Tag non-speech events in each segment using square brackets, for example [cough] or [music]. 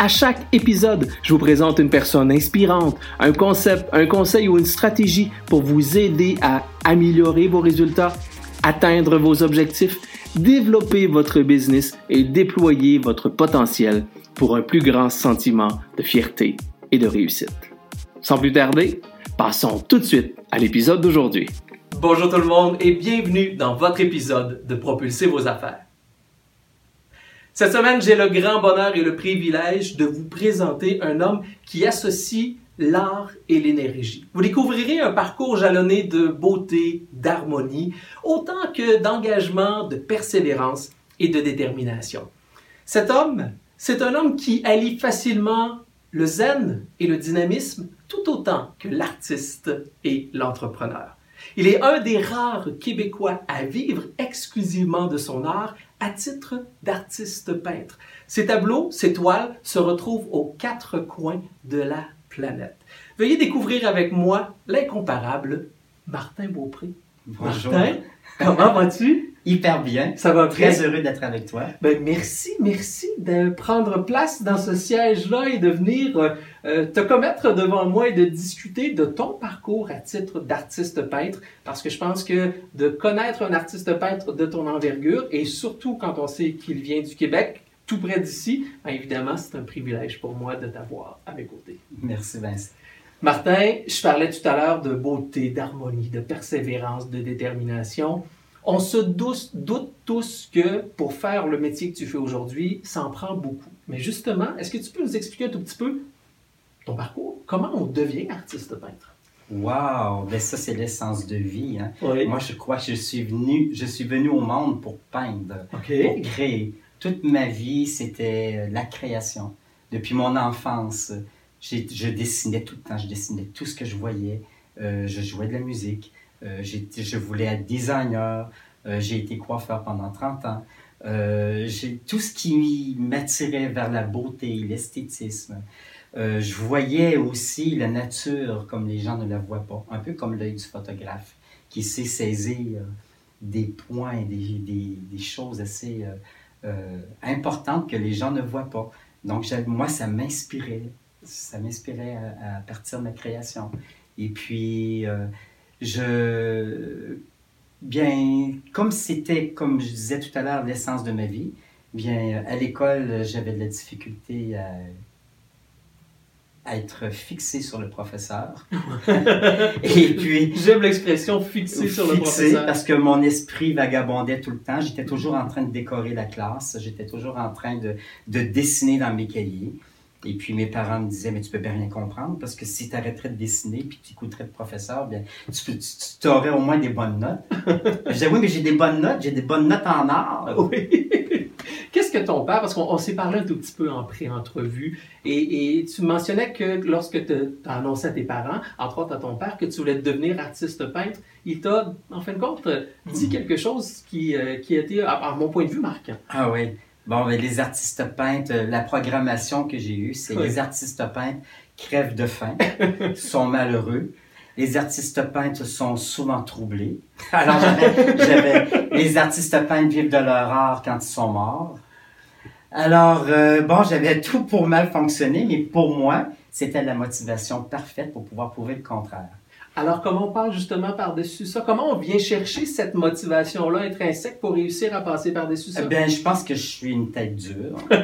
À chaque épisode, je vous présente une personne inspirante, un concept, un conseil ou une stratégie pour vous aider à améliorer vos résultats, atteindre vos objectifs, développer votre business et déployer votre potentiel pour un plus grand sentiment de fierté et de réussite. Sans plus tarder, passons tout de suite à l'épisode d'aujourd'hui. Bonjour tout le monde et bienvenue dans votre épisode de Propulser vos affaires. Cette semaine, j'ai le grand bonheur et le privilège de vous présenter un homme qui associe l'art et l'énergie. Vous découvrirez un parcours jalonné de beauté, d'harmonie, autant que d'engagement, de persévérance et de détermination. Cet homme, c'est un homme qui allie facilement le zen et le dynamisme tout autant que l'artiste et l'entrepreneur. Il est un des rares Québécois à vivre exclusivement de son art à titre d'artiste peintre. Ses tableaux, ses toiles se retrouvent aux quatre coins de la planète. Veuillez découvrir avec moi l'incomparable Martin Beaupré. Bonjour. Martin, comment vas-tu? Hyper bien. Ça va Très bien? heureux d'être avec toi. Ben, merci, merci de prendre place dans ce siège-là et de venir euh, euh, te commettre devant moi et de discuter de ton parcours à titre d'artiste peintre, parce que je pense que de connaître un artiste peintre de ton envergure, et surtout quand on sait qu'il vient du Québec, tout près d'ici, ben, évidemment, c'est un privilège pour moi de t'avoir à mes côtés. Merci Vincent. Martin, je parlais tout à l'heure de beauté, d'harmonie, de persévérance, de détermination. On se doute, doute tous que pour faire le métier que tu fais aujourd'hui, ça en prend beaucoup. Mais justement, est-ce que tu peux nous expliquer un tout petit peu ton parcours? Comment on devient artiste peintre? Wow, ben ça c'est l'essence de vie. Hein. Oui. Moi je crois que je suis venu, je suis venu au monde pour peindre, pour créer. Toute ma vie c'était euh, la création. Depuis mon enfance, je dessinais tout le temps, je dessinais tout ce que je voyais. Euh, je jouais de la musique, euh, je voulais être designer, Euh, j'ai été coiffeur pendant 30 ans. J'ai tout ce qui m'attirait vers la beauté, l'esthétisme. Je voyais aussi la nature comme les gens ne la voient pas, un peu comme l'œil du photographe qui sait saisir des points, des, des, choses assez importantes que les gens ne voient pas. Donc moi, ça m'inspirait, ça m'inspirait à, à partir de ma création. Et puis, euh, je, bien, comme c'était, comme je disais tout à l'heure, l'essence de ma vie, bien, à l'école, j'avais de la difficulté à, à être fixé sur le professeur. [laughs] Et puis, J'aime l'expression fixée sur le fixé professeur. parce que mon esprit vagabondait tout le temps. J'étais toujours en train de décorer la classe. J'étais toujours en train de, de dessiner dans mes cahiers. Et puis mes parents me disaient, mais tu peux bien rien comprendre parce que si tu arrêterais de dessiner puis tu écouterais le professeur, bien, tu, aurais au moins des bonnes notes. je disais, oui, mais j'ai des bonnes notes, j'ai des bonnes notes en art. [laughs] Oui. Qu'est-ce que ton père, parce qu'on on s'est parlé un tout petit peu en pré-entrevue, et, et tu mentionnais que lorsque tu as annoncé à tes parents, entre autres à ton père, que tu voulais devenir artiste peintre, il t'a, en fin de compte, dit quelque chose qui, euh, qui a été, à, à mon point de vue, marquant. Ah oui. Bon, ben, les artistes peintres, euh, la programmation que j'ai eue, c'est Oui. les artistes peintres crèvent de faim, [laughs] sont malheureux. Les artistes peintres sont souvent troublés. Alors, j'avais, j'avais- les artistes peintres vivent de leur art quand ils sont morts. Alors, euh, bon, j'avais tout pour mal fonctionner, mais pour moi, c'était la motivation parfaite pour pouvoir prouver le contraire. Alors, comment on parle justement par-dessus ça? Comment on vient chercher cette motivation-là intrinsèque pour réussir à passer par-dessus ça? Eh bien, je pense que je suis une tête dure. [laughs]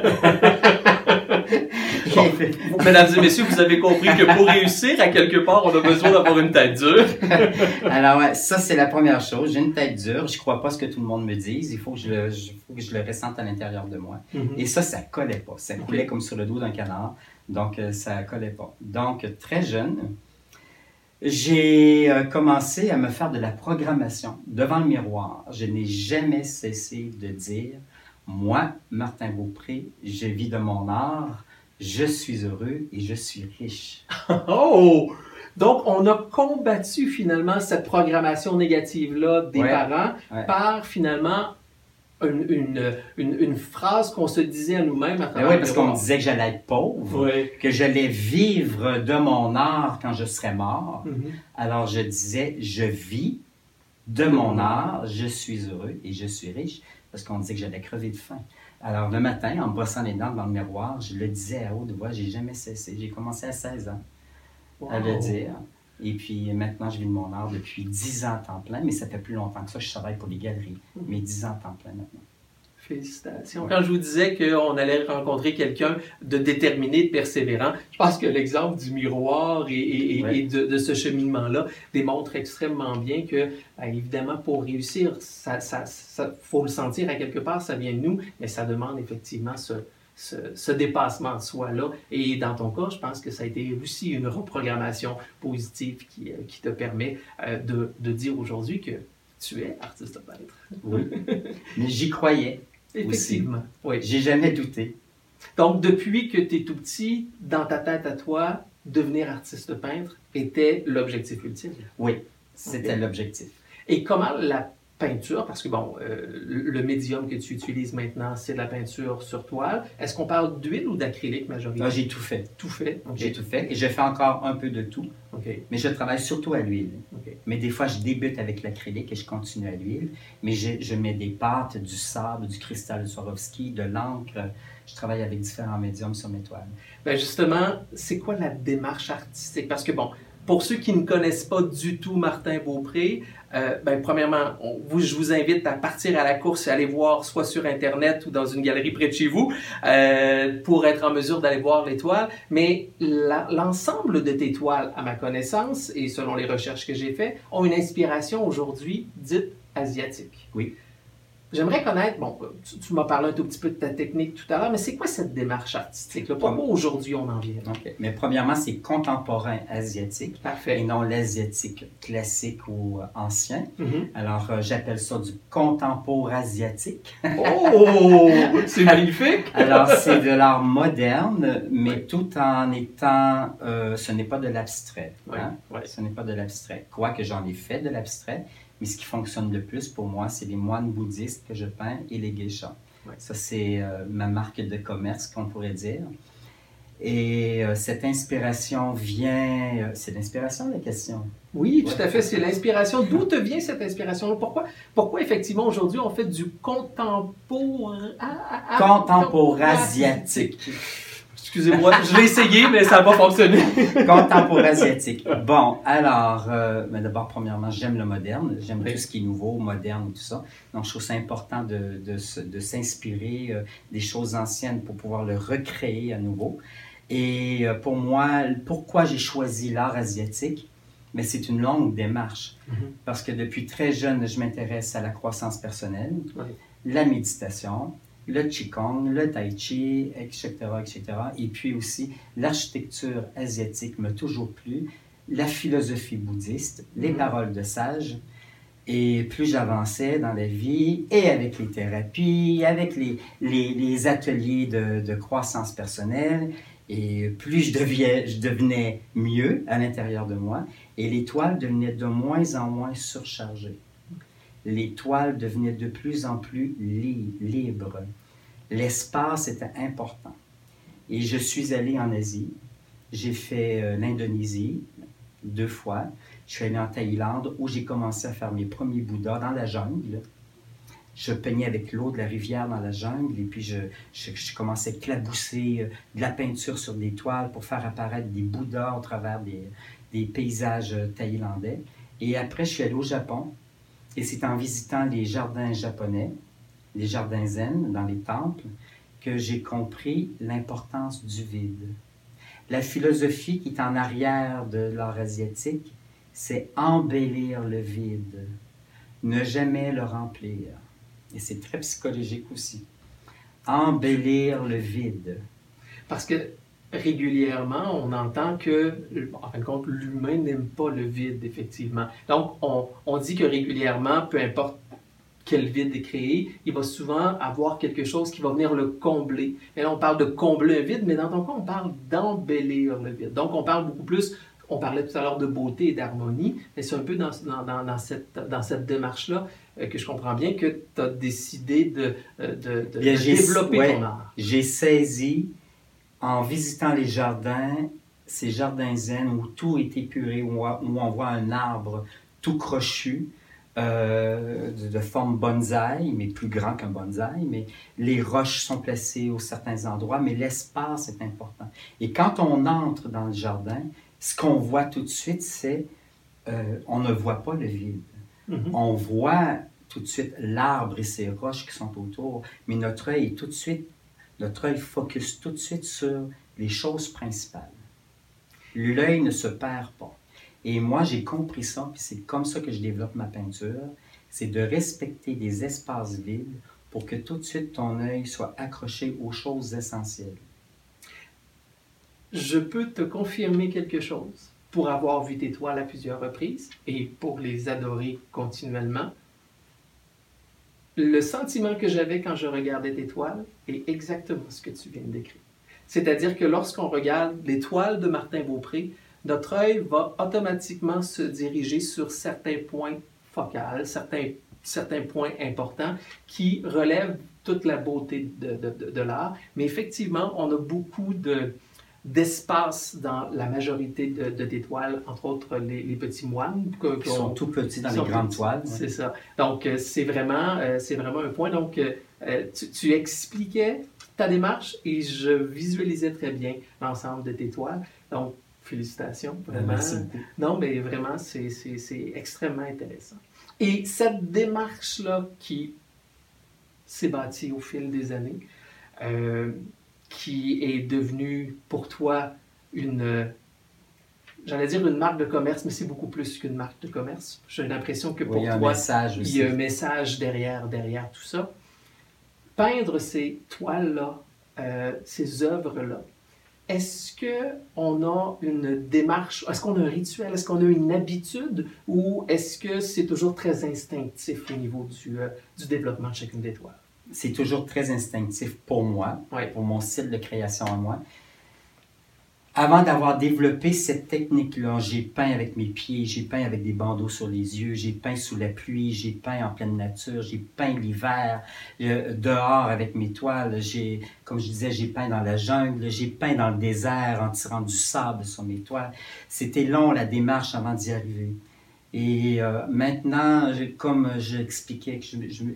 [laughs] Bon, mesdames et messieurs, vous avez compris que pour réussir, à quelque part, on a besoin d'avoir une tête dure. [laughs] Alors, ouais, ça, c'est la première chose. J'ai une tête dure. Je crois pas ce que tout le monde me dise. Il faut que je le, je- faut que je le ressente à l'intérieur de moi. Et ça, ça collait pas. Ça coulait comme sur le dos d'un canard. Donc, euh, ça collait pas. Donc, très jeune, j'ai euh, commencé à me faire de la programmation devant le miroir. Je n'ai jamais cessé de dire, moi, Martin Beaupré, je vis de mon art, je suis heureux et je suis riche. [laughs] oh! Donc, on a combattu finalement cette programmation négative-là des Ouais, parents ouais. par finalement une, une, une, une phrase qu'on se disait à nous-mêmes à Ben oui, parce qu'on me disait que j'allais être pauvre, Oui. que j'allais vivre de mon art quand je serais mort. Mhm. Alors je disais, je vis de mon art, je suis heureux et je suis riche, parce qu'on disait que j'allais crever de faim. Alors le matin, en brossant les dents dans le miroir, je le disais à haute voix, j'ai jamais cessé. J'ai commencé à 16 ans à le dire. Et puis maintenant, je vis de mon art depuis 10 ans à temps plein, mais ça fait plus longtemps que ça. Je travaille pour les galeries, mais 10 ans à temps plein maintenant. Félicitations. Ouais. Quand je vous disais qu'on allait rencontrer quelqu'un de déterminé, de persévérant, je pense que l'exemple du miroir et, et- et- Ouais. et de, de ce cheminement-là démontre extrêmement bien que, ben, évidemment, pour réussir, ça, ça, ça- faut le sentir à quelque part, ça vient de nous, mais ça demande effectivement ce, ce, ce dépassement de soi-là. Et dans ton cas, je pense que ça a été aussi une reprogrammation positive qui, euh, qui te permet euh, de, de dire aujourd'hui que tu es artiste peintre. Oui. [laughs] mais j'y croyais. Effectivement. Oui. J'ai jamais douté. Donc, depuis que tu es tout petit, dans ta tête à toi, devenir artiste peintre était l'objectif ultime? Oui, c'était l'objectif. Et comment la peinture, parce que bon, euh, le médium que tu utilises maintenant, c'est de la peinture sur toile. Est-ce qu'on parle d'huile ou d'acrylique majoritairement? Ah, j'ai tout fait. tout fait? J'ai tout fait et je fais encore un peu de tout, mais je travaille surtout à l'huile. Mais des fois, je débute avec l'acrylique et je continue à l'huile. Mais je, je mets des pâtes, du sable, du cristal de Swarovski, de l'encre. Je travaille avec différents médiums sur mes toiles. Ben justement, c'est quoi la démarche artistique? Parce que bon, pour ceux qui ne connaissent pas du tout Martin Beaupré, euh, ben, premièrement, je vous invite à partir à la course et aller voir soit sur Internet ou dans une galerie près de chez vous euh, pour être en mesure d'aller voir les toiles. Mais l'ensemble de tes toiles, à ma connaissance, et selon les recherches que j'ai faites, ont une inspiration aujourd'hui dite asiatique. Oui. J'aimerais connaître, bon, tu, tu m'as parlé un tout petit peu de ta technique tout à l'heure, mais c'est quoi cette démarche artistique-là? Pourquoi aujourd'hui on en vient là? Mais premièrement, c'est contemporain asiatique et non l'asiatique classique ou euh, ancien. Mhm. Alors, euh, j'appelle ça du contemporain asiatique. Oh, [laughs] c'est magnifique. Alors, c'est de l'art moderne, mais tout en étant... euh, ce n'est pas de l'abstrait. Ouais, hein? ouais. Ce n'est pas de l'abstrait. Quoique j'en ai fait de l'abstrait, mais ce qui fonctionne le plus pour moi, c'est les moines bouddhistes que je peins et les geishas. Ouais. Ça, c'est euh, ma marque de commerce, qu'on pourrait dire. Et euh, cette inspiration vient... euh, c'est l'inspiration, la question? Oui, tout à fait. C'est l'inspiration. D'où te vient cette inspiration Pourquoi, pourquoi effectivement aujourd'hui on fait du contemporain ah, Contemporain asiatique. Excusez-moi, je l'ai essayé, mais ça n'a pas fonctionné. [laughs] Contemporain asiatique. Bon, alors, euh, mais d'abord, premièrement, j'aime le moderne. J'aime Oui. tout ce qui est nouveau, moderne tout ça. Donc, je trouve ça important de, de, s'inspirer euh, des choses anciennes pour pouvoir le recréer à nouveau. Et euh, pour moi, pourquoi j'ai choisi l'art asiatique? Mais c'est une longue démarche. Mhm. Parce que depuis très jeune, je m'intéresse à la croissance personnelle, Oui. la méditation, le qigong, le tai chi, etc., etc. Et puis aussi, l'architecture asiatique m'a toujours plu, la philosophie bouddhiste, les Mhm. paroles de sages. Et plus j'avançais dans la vie, et avec les thérapies, avec les, les, les ateliers de, de croissance personnelle, et plus je, deviais, je devenais mieux à l'intérieur de moi, et les toiles devenaient de moins en moins surchargées. Les toiles devenaient de plus en plus li- libres. L'espace était important. Et je suis allé en Asie. J'ai fait euh, l'Indonésie deux fois. Je suis allé en Thaïlande où j'ai commencé à faire mes premiers Bouddhas dans la jungle. Je peignais avec l'eau de la rivière dans la jungle et puis je, commençais à clabousser euh, de la peinture sur des toiles pour faire apparaître des Bouddhas au travers des, des paysages euh, thaïlandais. Et après, je suis allé au Japon et c'est en visitant les jardins japonais, les jardins zen dans les temples, que j'ai compris l'importance du vide. La philosophie qui est en arrière de l'art asiatique, c'est embellir le vide, ne jamais le remplir. Et c'est très psychologique aussi. Embellir le vide. Parce que régulièrement, on entend que, en fin de compte, l'humain n'aime pas le vide, effectivement. Donc, on, on dit que régulièrement, peu importe que le vide est créé, il va souvent avoir quelque chose qui va venir le combler. Et là, on parle de combler un vide, mais dans ton cas, on parle d'embellir le vide. Donc, on parle beaucoup plus, on parlait tout à l'heure de beauté et d'harmonie, mais c'est un peu dans, dans, dans, cette, dans cette démarche-là euh, que je comprends bien que tu as décidé de, euh, de, de, développer ton art. J'ai saisi, en visitant les jardins, ces jardins zen où tout est épuré, où on voit un arbre tout crochu, euh, de, forme bonsaï, mais plus grand qu'un bonsaï, mais les roches sont placées au certains endroits, mais l'espace est important. Et quand on entre dans le jardin, ce qu'on voit tout de suite, c'est euh, on ne voit pas le vide. Mm-hmm. On voit tout de suite l'arbre et ses roches qui sont autour, mais notre œil est tout de suite, notre œil focus tout de suite sur les choses principales. L'œil ne se perd pas. Et moi, j'ai compris ça, puis c'est comme ça que je développe ma peinture, c'est de respecter des espaces vides pour que tout de suite ton œil soit accroché aux choses essentielles. Je peux te confirmer quelque chose. Pour avoir vu tes toiles à plusieurs reprises et pour les adorer continuellement, le sentiment que j'avais quand je regardais tes toiles est exactement ce que tu viens de décrire. C'est-à-dire que lorsqu'on regarde les toiles de Martin Beaupré, notre œil va automatiquement se diriger sur certains points focaux, certains, certains points importants qui relèvent toute la beauté de, de, de, l'art. Mais effectivement, on a beaucoup de, d'espace dans la majorité de, de, tes toiles, entre autres les, les petits moines. qui sont tout petits dans les grandes toiles. C'est ça. Donc, euh, c'est vraiment, euh, c'est vraiment un point. Donc, euh, tu, tu, expliquais ta démarche et je visualisais très bien l'ensemble de tes toiles. Donc, Félicitations, ben, vraiment. Merci Non, mais vraiment, c'est extrêmement intéressant. Et cette démarche-là qui s'est bâtie au fil des années, euh, qui est devenue pour toi une, j'allais dire une marque de commerce, mais c'est beaucoup plus qu'une marque de commerce. J'ai l'impression que pour toi, il y a un message derrière, derrière tout ça. Peindre ces toiles-là, euh, ces œuvres-là, est-ce qu'on a une démarche, est-ce qu'on a un rituel, est-ce qu'on a une habitude ou est-ce que c'est toujours très instinctif au niveau du, euh, du développement de chacune des toiles? C'est toujours très instinctif pour moi, pour mon style de création à moi. Avant d'avoir développé cette technique-là, j'ai peint avec mes pieds, j'ai peint avec des bandeaux sur les yeux, j'ai peint sous la pluie, j'ai peint en pleine nature, j'ai peint l'hiver euh, dehors avec mes toiles, j'ai, comme je disais, j'ai peint dans la jungle, j'ai peint dans le désert en tirant du sable sur mes toiles. C'était long la démarche avant d'y arriver. Et euh, maintenant, comme j'expliquais que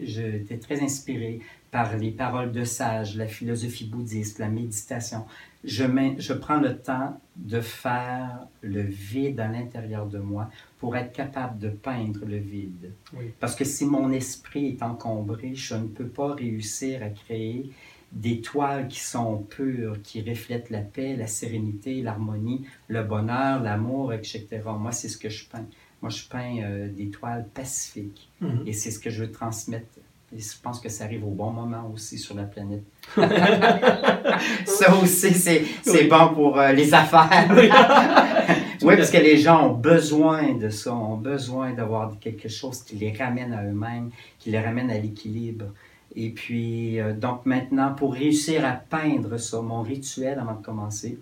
j'étais très inspiré par les paroles de sages, la philosophie bouddhiste, la méditation, je, je prends le temps de faire le vide à l'intérieur de moi pour être capable de peindre le vide. Parce que si mon esprit est encombré, je ne peux pas réussir à créer des toiles qui sont pures, qui reflètent la paix, la sérénité, l'harmonie, le bonheur, l'amour, etc. Moi, c'est ce que je peins. Moi, je peins euh, des toiles pacifiques. Mm-hmm. Et c'est ce que je veux transmettre et je pense que ça arrive au bon moment aussi sur la planète. [laughs] ça aussi, c'est bon pour euh, les affaires. oui, [laughs] parce que les gens ont besoin de ça, ont besoin d'avoir quelque chose qui les ramène à eux-mêmes, qui les ramène à l'équilibre. Et puis, euh, donc maintenant, pour réussir à peindre ça, mon rituel avant de commencer,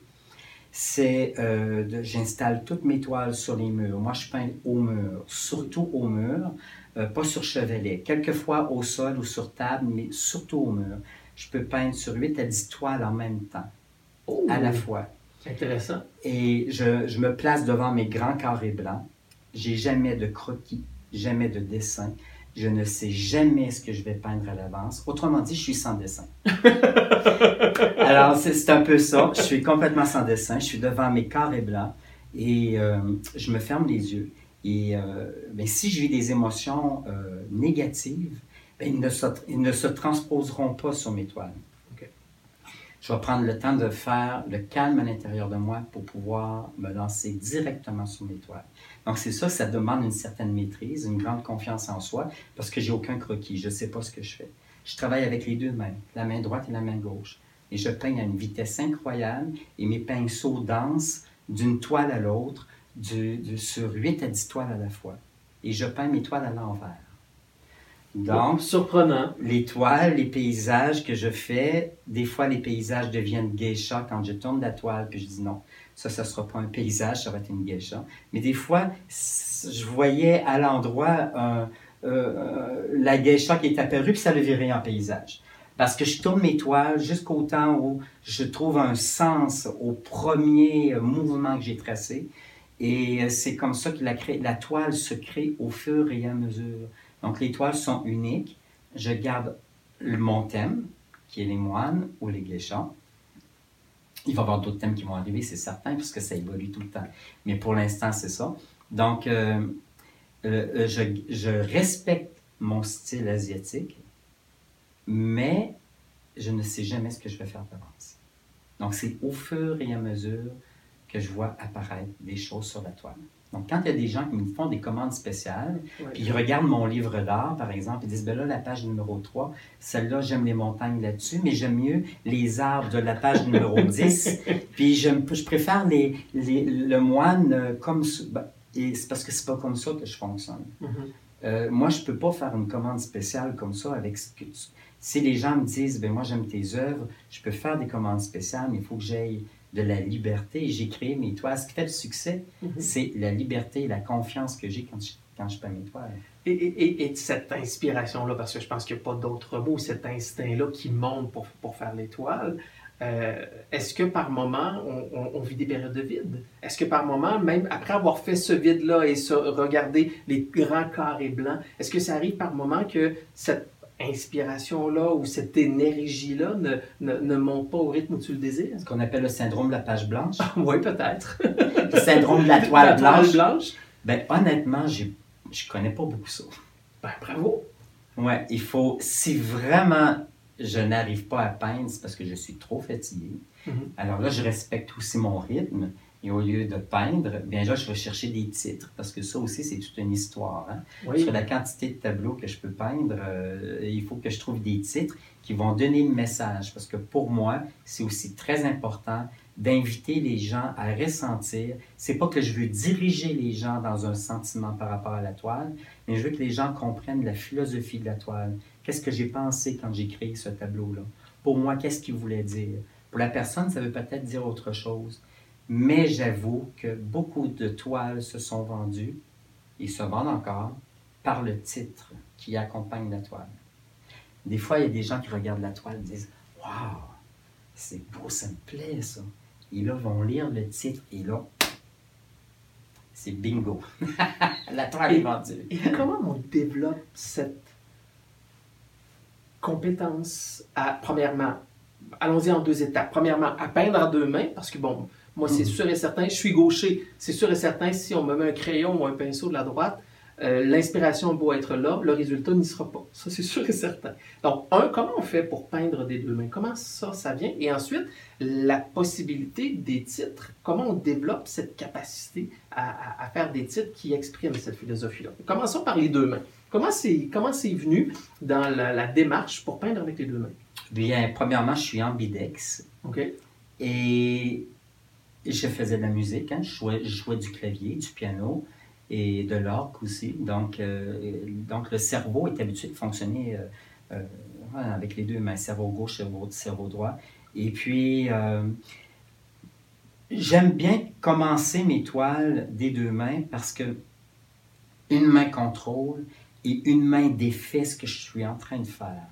c'est euh, j'installe toutes mes toiles sur les murs. Moi, je peins au mur, surtout au mur. Euh, pas sur chevalet, quelquefois au sol ou sur table, mais surtout au mur. Je peux peindre sur 8 à 10 toiles en même temps, à la fois. Intéressant. Et je, je, me place devant mes grands carrés blancs. J'ai jamais de croquis, jamais de dessin. Je ne sais jamais ce que je vais peindre à l'avance. Autrement dit, je suis sans dessin. [laughs] Alors, c'est un peu ça. Je suis complètement sans dessin. Je suis devant mes carrés blancs et euh, je me ferme les yeux. Et euh, ben, si je vis des émotions euh, négatives, ben, ils, ne se, ils, ne se, transposeront pas sur mes toiles. Je vais prendre le temps de faire le calme à l'intérieur de moi pour pouvoir me lancer directement sur mes toiles. Donc c'est ça, ça demande une certaine maîtrise, une grande confiance en soi, parce que j'ai aucun croquis, je ne sais pas ce que je fais. Je travaille avec les deux mains, la main droite et la main gauche. Et je peigne à une vitesse incroyable et mes pinceaux dansent d'une toile à l'autre sur 8 à 10 toiles à la fois. Et je peins mes toiles à l'envers. Donc, surprenant. L'étoile, les paysages que je fais, des fois les paysages deviennent geisha quand je tourne la toile, puis je dis non, ça, ça ne sera pas un paysage, ça va être une geisha. Mais des fois, je voyais à l'endroit euh, euh, la geisha qui est apparue, puis ça le virait en paysage. Parce que je tourne mes toiles jusqu'au temps où je trouve un sens au premier mouvement que j'ai tracé. Et c'est comme ça que la, la toile se crée au fur et à mesure. Donc les toiles sont uniques. Je garde mon thème, qui est les moines ou les geishas. Il va y avoir d'autres thèmes qui vont arriver, c'est certain, parce que ça évolue tout le temps. Mais pour l'instant, c'est ça. Donc, euh, euh, je, je, respecte mon style asiatique, mais je ne sais jamais ce que je vais faire d'avance. Donc, c'est au fur et à mesure que je vois apparaître des choses sur la toile. Donc, quand il y a des gens qui me font des commandes spéciales, puis ils regardent mon livre d'art, par exemple, ils disent, ben là, la page numéro 3, celle-là, j'aime les montagnes là-dessus, mais j'aime mieux les arbres de la page numéro [laughs] 10, puis je, je préfère les, les, le moine comme... Ben, et c'est parce que c'est pas comme ça que je fonctionne. Mm-hmm. Euh, moi, je peux pas faire une commande spéciale comme ça avec ce que Si les gens me disent, ben moi, j'aime tes œuvres, je peux faire des commandes spéciales, mais il faut que j'aille de la liberté. J'ai créé mes toiles. Ce qui fait le succès, mhm. c'est la liberté et la confiance que j'ai quand je, quand je peins mes toiles. Et, et, et cette inspiration-là, parce que je pense qu'il n'y a pas d'autre mot, cet instinct-là qui monte pour, pour faire les toiles, euh, est-ce que par moment, on, on, vit des périodes de vide? Est-ce que par moment, même après avoir fait ce vide-là et se, regarder les grands carrés blancs, est-ce que ça arrive par moment que cette inspiration-là ou cette énergie-là ne, ne, ne, monte pas au rythme où tu le désires? Ce qu'on appelle le syndrome de la page blanche. [laughs] oui, peut-être. le syndrome de la [laughs] toile blanche. blanche. Ben, honnêtement, je ne connais pas beaucoup ça. Ben, bravo. Ouais, il faut, si vraiment je n'arrive pas à peindre, c'est parce que je suis trop fatigué. Mm-hmm. Alors là, je respecte aussi mon rythme. Et au lieu de peindre, bien là, je vais chercher des titres, parce que ça aussi, c'est toute une histoire. Hein. Sur la quantité de tableaux que je peux peindre, euh, il faut que je trouve des titres qui vont donner le message, parce que pour moi, c'est aussi très important d'inviter les gens à ressentir. C'est pas que je veux diriger les gens dans un sentiment par rapport à la toile, mais je veux que les gens comprennent la philosophie de la toile. Qu'est-ce que j'ai pensé quand j'ai créé ce tableau-là? Pour moi, qu'est-ce qu'il voulait dire? Pour la personne, ça veut peut-être dire autre chose. Mais j'avoue que beaucoup de toiles se sont vendues et se vendent encore par le titre qui accompagne la toile. Des fois, il y a des gens qui regardent la toile et disent Waouh, c'est beau, ça me plaît ça. Et là, vont lire le titre et là, c'est bingo. [laughs] la toile est vendue. Et comment on développe cette compétence à, premièrement, allons-y en deux étapes. Premièrement, à peindre à deux mains, parce que bon, moi, c'est mm. sûr et certain, je suis gaucher, c'est sûr et certain, si on me met un crayon ou un pinceau de la droite, euh, l'inspiration doit être là, le résultat n'y sera pas. Ça, c'est sûr et certain. Donc, un, comment on fait pour peindre des deux mains? Comment ça, ça vient? Et ensuite, la possibilité des titres. Comment on développe cette capacité à, faire des titres qui expriment cette philosophie-là? Commençons par les deux mains. Comment c'est, comment c'est venu dans la, la, démarche pour peindre avec les deux mains? Bien, premièrement, je suis ambidex. OK. Et je faisais de la musique, hein. je, jouais, du clavier, du piano et de l'orgue aussi. Donc, euh, donc, le cerveau est habitué de fonctionner euh, euh, avec les deux mains, cerveau gauche, cerveau, cerveau droit. Et puis, j'aime bien commencer mes toiles des deux mains parce que une main contrôle et une main défait ce que je suis en train de faire.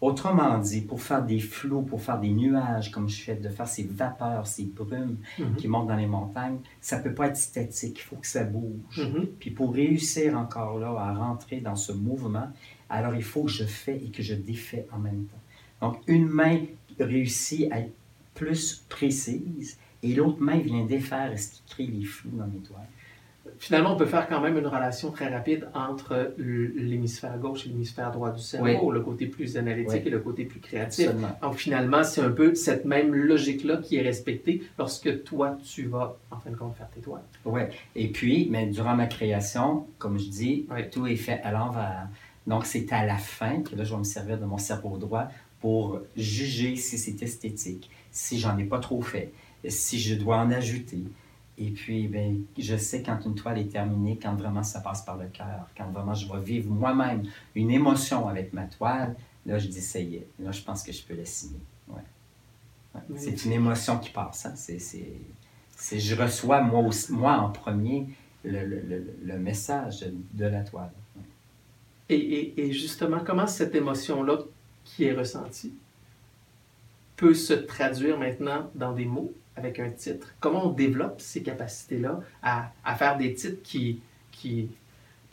Autrement dit, pour faire des flous, pour faire des nuages, comme je fais, de faire ces vapeurs, ces brumes mhm. qui montent dans les montagnes, ça ne peut pas être statique, il faut que ça bouge. Mhm. Puis pour réussir encore là à rentrer dans ce mouvement, alors il faut que je fais et que je défais en même temps. Donc une main réussit à être plus précise et l'autre main vient défaire ce qui crée les flous dans mes toiles finalement, on peut faire quand même une relation très rapide entre l'hémisphère gauche et l'hémisphère droit du cerveau, le côté plus analytique et le côté plus créatif. Donc finalement, c'est un peu cette même logique-là qui est respectée lorsque toi, tu vas, en fin de compte, faire tes toiles. Oui. Et puis, mais durant ma création, comme je dis, tout est fait à l'envers. Donc, c'est à la fin que là, je vais me servir de mon cerveau droit pour juger si c'est esthétique, si j'en ai pas trop fait, si je dois en ajouter. Et puis, ben, je sais quand une toile est terminée, quand vraiment ça passe par le cœur, quand vraiment je vais vivre moi-même une émotion avec ma toile, là, je dis, ça y est. Là, je pense que je peux la signer. Ouais. C'est une émotion qui passe. Hein? C'est, je reçois, moi, aussi, moi en premier, le, le, le, message de la toile. Et, et, et, justement, comment cette émotion-là qui est ressentie peut se traduire maintenant dans des mots? Avec un titre? Comment on développe ces capacités-là à, à, faire des titres qui, qui,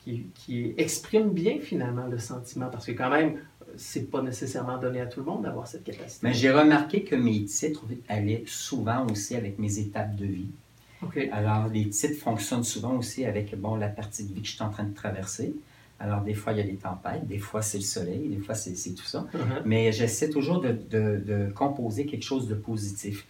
qui, qui, expriment bien finalement le sentiment? Parce que quand même, c'est pas nécessairement donné à tout le monde d'avoir cette capacité. Mais j'ai remarqué que mes titres allaient souvent aussi avec mes étapes de vie. Alors, les titres fonctionnent souvent aussi avec bon, la partie de vie que je suis en train de traverser. Alors, des fois, il y a des tempêtes, des fois, c'est le soleil, des fois, c'est tout ça. Uh-huh. Mais j'essaie toujours de, de, de, composer quelque chose de positif.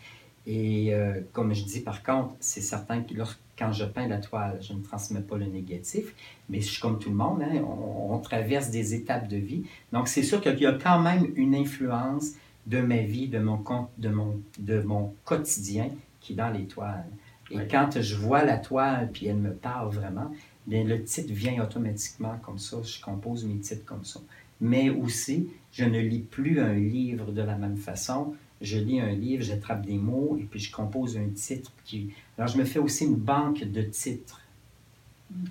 Et euh, comme je dis, par contre, c'est certain que quand je peins la toile, je ne transmets pas le négatif, mais je suis comme tout le monde, hein, on, traverse des étapes de vie. Donc, c'est sûr qu'il y a quand même une influence de ma vie, de mon, de mon, de mon quotidien qui est dans les toiles. Et quand je vois la toile, puis elle me parle vraiment, bien, le titre vient automatiquement comme ça. Je compose mes titres comme ça. Mais aussi, je ne lis plus un livre de la même façon. Je lis un livre, j'attrape des mots et puis je compose un titre. Qui... Alors, je me fais aussi une banque de titres.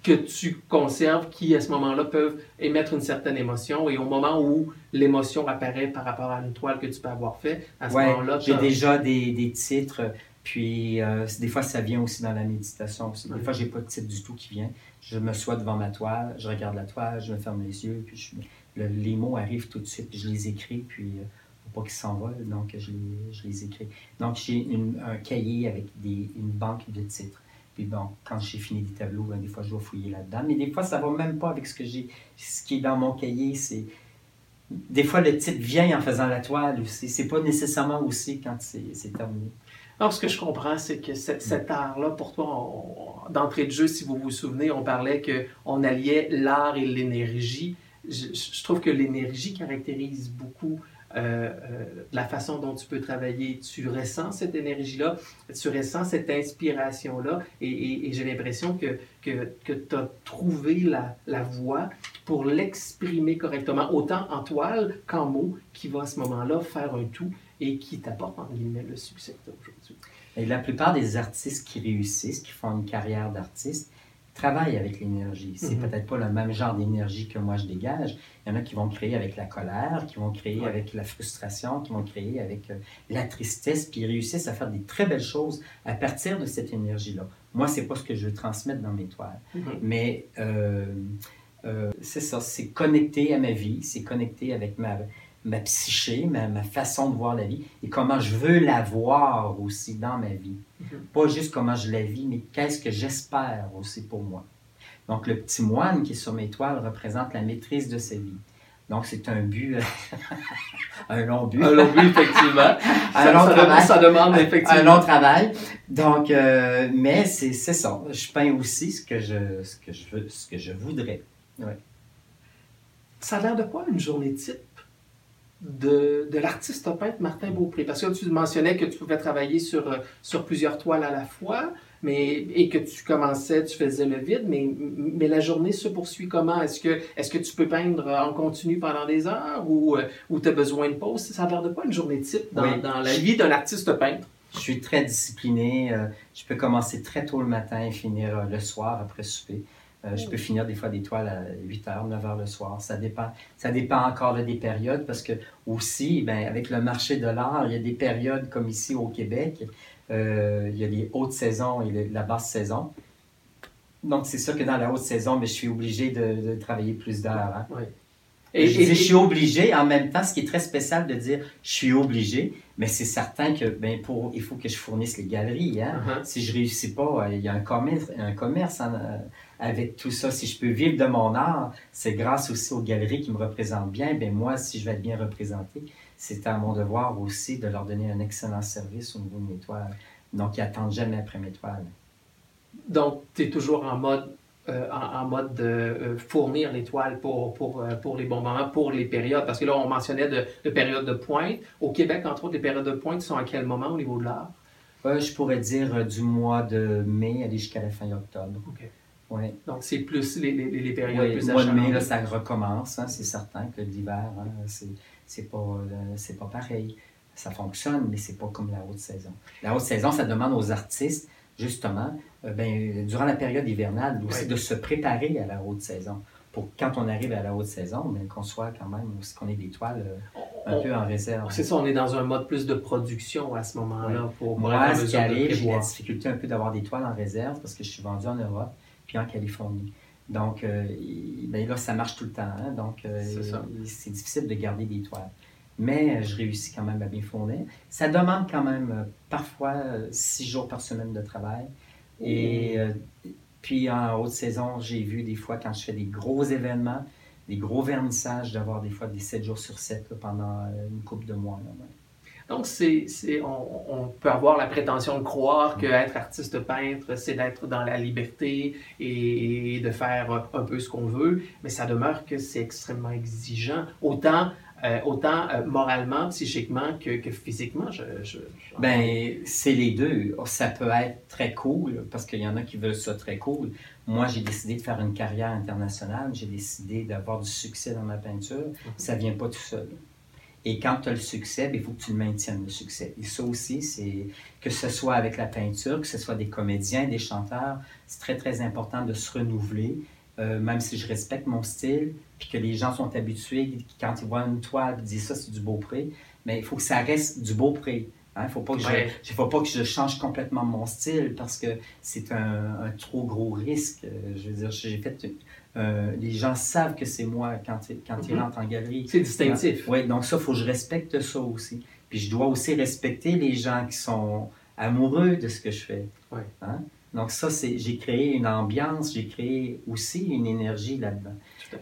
Que tu conserves, qui à ce moment-là peuvent émettre une certaine émotion et au moment où l'émotion apparaît par rapport à une toile que tu peux avoir fait, à ce moment-là. J'ai déjà des, des titres puis, euh, des fois, ça vient aussi dans la méditation. Des fois, je n'ai pas de titre du tout qui vient. Je me sois devant ma toile, je regarde la toile, je me ferme les yeux, puis les mots arrivent tout de suite, puis je les écris, puis euh, pour pas qu'ils s'envolent, donc je les, je les, écris. Donc, j'ai un cahier avec des, une banque de titres. Puis bon, quand j'ai fini des tableaux, ben, des fois, je dois fouiller là-dedans. Mais des fois, ça ne va même pas avec ce que j'ai. Ce qui est dans mon cahier, c'est. Des fois, le titre vient en faisant la toile aussi. C'est pas nécessairement aussi quand c'est terminé. Alors, ce que je comprends, c'est que cet art-là, pour toi, d'entrée de jeu, si vous vous souvenez, on parlait qu'on alliait l'art et l'énergie. Je, trouve que l'énergie caractérise beaucoup euh, euh, la façon dont tu peux travailler. Tu ressens cette énergie-là, tu ressens cette inspiration-là, et, j'ai l'impression que, que, que tu as trouvé la, la voie pour l'exprimer correctement, autant en toile qu'en mots, qui va à ce moment-là faire un tout et qui t'apporte, en guillemets, le succès que tu as aujourd'hui. La plupart des artistes qui réussissent, qui font une carrière d'artiste, travaillent avec l'énergie. C'est mhm. peut-être pas le même genre d'énergie que moi je dégage. Il y en a qui vont créer avec la colère, qui vont créer avec la frustration, qui vont créer avec euh, la tristesse, puis ils réussissent à faire des très belles choses à partir de cette énergie-là. Moi, c'est pas ce que je veux transmettre dans mes toiles. Mhm. Mais euh, euh, c'est ça, c'est connecté à ma vie, c'est connecté avec ma, ma psyché, ma, ma, façon de voir la vie et comment je veux la voir aussi dans ma vie. Mhm. Pas juste comment je la vis, mais qu'est-ce que j'espère aussi pour moi. Donc, le petit moine qui est sur mes toiles représente la maîtrise de sa vie. Donc, c'est un but, [laughs] un long but. Un long but, effectivement. [laughs] un long travail. Ça demande effectivement. Un long travail. Donc, euh, mais c'est ça. Je peins aussi ce que je, ce que je, veux, ce que je voudrais. Ouais. Ça a l'air de quoi une journée type? De, de l'artiste peintre Martin Beaupré? Parce que tu mentionnais que tu pouvais travailler sur, euh, sur plusieurs toiles à la fois, mais, et que tu commençais, tu faisais le vide, mais, mais la journée se poursuit comment? Est-ce que, est que tu peux peindre en continu pendant des heures ou, euh, ou tu as besoin de pause? Ça a l'air de pas une journée type dans, dans la vie d'un artiste peintre? Je suis très discipliné. Euh, je peux commencer très tôt le matin et finir le soir après souper. Euh, je peux finir des fois des toiles à 8 h, 9 h le soir. Ça dépend, ça dépend encore des périodes parce que aussi, ben, avec le marché de l'art, il y a des périodes comme ici au Québec. Euh, il y a les hautes saisons et la basse saison. Donc, c'est sûr que dans la haute saison, mais je suis obligé de, travailler plus d'heures. Hein. Et, je, suis obligé, en même temps, ce qui est très spécial de dire je suis obligé, mais c'est certain que ben, pour, il faut que je fournisse les galeries. Hein. Uh-huh. Si je ne réussis pas, il y a un commerce, un commerce avec tout ça. Si je peux vivre de mon art, c'est grâce aussi aux galeries qui me représentent bien. Ben moi, si je vais être bien représenté, c'est à mon devoir aussi de leur donner un excellent service au niveau de mes toiles. Donc, ils n'attendent jamais après mes toiles. Donc, tu es toujours en mode euh, en, mode de euh, fournir les toiles pour, pour, euh, pour les bons moments, pour les périodes. Parce que là, on mentionnait de, de périodes de pointe. Au Québec, entre autres, les périodes de pointe sont à quel moment au niveau de l'art? Euh, je pourrais dire du mois de mai aller jusqu'à la fin octobre. OK. Ouais. Donc, c'est plus les, les, les périodes Oui, plus le mois de mai, là, ça recommence, hein, c'est certain que l'hiver, hein, c'est, c'est, pas, c'est pas pareil. Ça fonctionne, mais c'est pas comme la haute saison. La haute saison, ça demande aux artistes, justement, euh, ben, durant la période hivernale, aussi de se préparer à la haute saison. Pour que quand on arrive à la haute saison, ben, qu'on soit quand même, qu'on ait des toiles euh, un On- peu en réserve. C'est ça, on est dans un mode plus de production à ce moment-là pour, pour Moi, ce qui arrive, j'ai la difficulté un peu d'avoir des toiles en réserve parce que je suis vendu en Europe puis en Californie. Donc, euh, ben là, ça marche tout le temps. hein. donc, c'est difficile de garder des toiles. Mais euh, je réussis quand même à bien fournir. Ça demande quand même euh, parfois euh, six jours par semaine de travail. Et euh, puis en haute saison, j'ai vu des fois quand je fais des gros événements, des gros vernissages, d'avoir des fois des sept jours sur sept là, pendant une couple de mois. là. Donc, c'est, on, on peut avoir la prétention de croire qu'être artiste peintre, c'est d'être dans la liberté et, de faire un peu ce qu'on veut, mais ça demeure que c'est extrêmement exigeant, autant, euh, autant euh, moralement, psychiquement que, que physiquement. Je, je- je- Ben, c'est les deux. Ça peut être très cool, parce qu'il y en a qui veulent ça très cool. Moi, j'ai décidé de faire une carrière internationale. J'ai décidé d'avoir du succès dans ma peinture. Ça vient pas tout seul. Et quand tu as le succès, ben, il faut que tu le maintiennes, le succès. Et ça aussi, c'est que ce soit avec la peinture, que ce soit des comédiens, des chanteurs, c'est très, très important de se renouveler, euh, même si je respecte mon style, puis que les gens sont habitués, quand ils voient une toile, ils disent ça, c'est du Beaupré, mais il faut que ça reste du Beaupré. Il ne faut, pas que je- Ouais. il faut pas que je change complètement mon style parce que c'est un, un trop gros risque. Je veux dire, j'ai fait. euh, les gens savent que c'est moi quand, ils- quand ils Mhm. rentrent en galerie. C'est distinctif. Oui, donc ça, il faut que je respecte ça aussi. Puis je dois aussi respecter les gens qui sont amoureux de ce que je fais. Ouais. Hein? Donc ça, c'est, j'ai créé une ambiance, j'ai créé aussi une énergie là-dedans.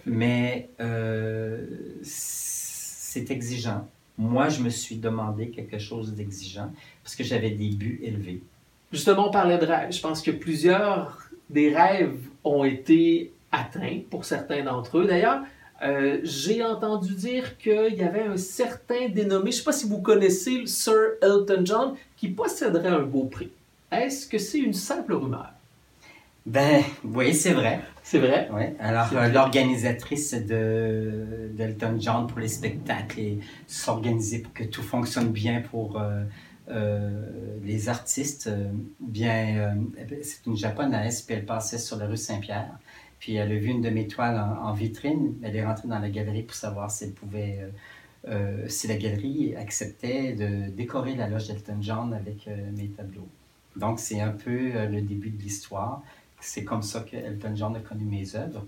Mais euh, c'est exigeant. Moi, je me suis demandé quelque chose d'exigeant parce que j'avais des buts élevés. Justement, on parlait de rêve. Je pense que plusieurs des rêves ont été atteints pour certains d'entre eux. D'ailleurs, euh, j'ai entendu dire qu'il y avait un certain dénommé, je ne sais pas si vous connaissez Sir Elton John, qui posséderait un beau prix. Est-ce que c'est une simple rumeur? Ben, oui, c'est vrai. C'est vrai? Oui. Alors, euh, l'organisatrice de d'Elton John pour les spectacles et s'organiser pour que tout fonctionne bien pour euh, euh, les artistes. bien, c'est une japonaise, puis elle passait sur la rue Saint-Pierre. Puis elle a vu une de mes toiles en, en vitrine. Elle est rentrée dans la galerie pour savoir si elle pouvait, si la galerie acceptait de décorer la loge d'Elton John avec mes tableaux. Donc, c'est un peu euh, le début de l'histoire. C'est comme ça que Elton John a connu mes œuvres.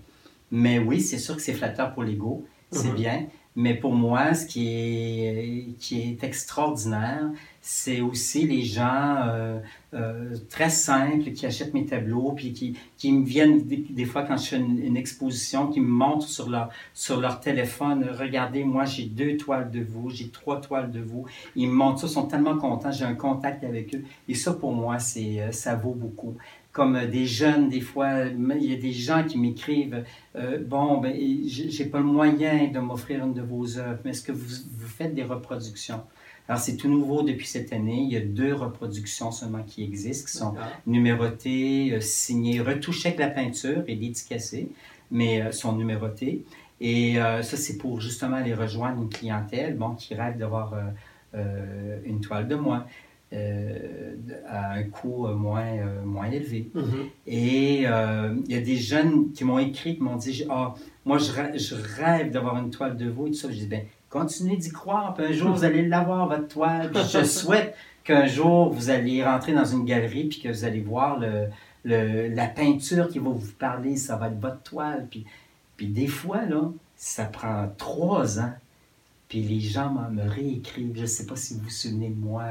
Mais oui, c'est sûr que c'est flatteur pour l'ego, c'est Mhm. bien. Mais pour moi, ce qui est, qui est extraordinaire, c'est aussi les gens euh, euh, très simples qui achètent mes tableaux, puis qui, qui me viennent des, fois quand je fais une, une exposition, qui me montrent sur leur, sur leur téléphone, regardez, moi j'ai deux toiles de vous, j'ai trois toiles de vous. Ils me montrent ça, ils sont tellement contents, j'ai un contact avec eux. Et ça, pour moi, c'est, euh, ça vaut beaucoup comme des jeunes, des fois, il y a des gens qui m'écrivent euh, Bon, ben, j'ai pas le moyen de m'offrir une de vos œuvres, mais est-ce que vous, vous faites des reproductions? Alors, c'est tout nouveau depuis cette année. Il y a deux reproductions seulement qui existent, qui sont numérotées, euh, signées, retouchées avec la peinture et dédicacées, mais euh, sont numérotées. Et euh, ça, c'est pour justement aller rejoindre une clientèle bon, qui rêve d'avoir une toile de moi. Euh, à un coût euh, moins, euh, moins élevé. Mhm. Et euh, il y a des jeunes qui m'ont écrit, qui m'ont dit Ah, moi, je, rê- je rêve d'avoir une toile de vous et tout ça. Je dis ben, continuez d'y croire, puis un jour, vous allez l'avoir, votre toile. Puis je [laughs] souhaite qu'un jour, vous allez rentrer dans une galerie, puis que vous allez voir le, le- la peinture qui va vous parler, ça va être votre toile. Puis, puis des fois, là, ça prend trois ans. Puis les gens me réécrivent. Je ne sais pas si vous vous souvenez de moi.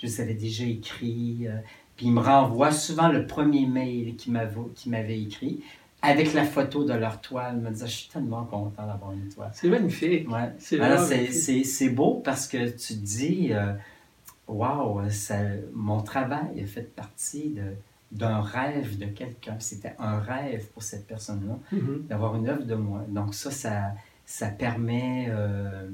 Je vous avais déjà écrit. euh, puis ils me renvoient souvent le premier mail qu'ils m'avaient écrit avec la photo de leur toile. Me disent Je suis tellement content d'avoir une toile. C'est magnifique. Ouais. C'est Alors, beau parce que tu te dis euh, Waouh, ça- mon travail a fait partie de- d'un rêve de quelqu'un. C'était un rêve pour cette personne-là Mhm. d'avoir une œuvre de moi. Donc ça, ça, ça permet... euh,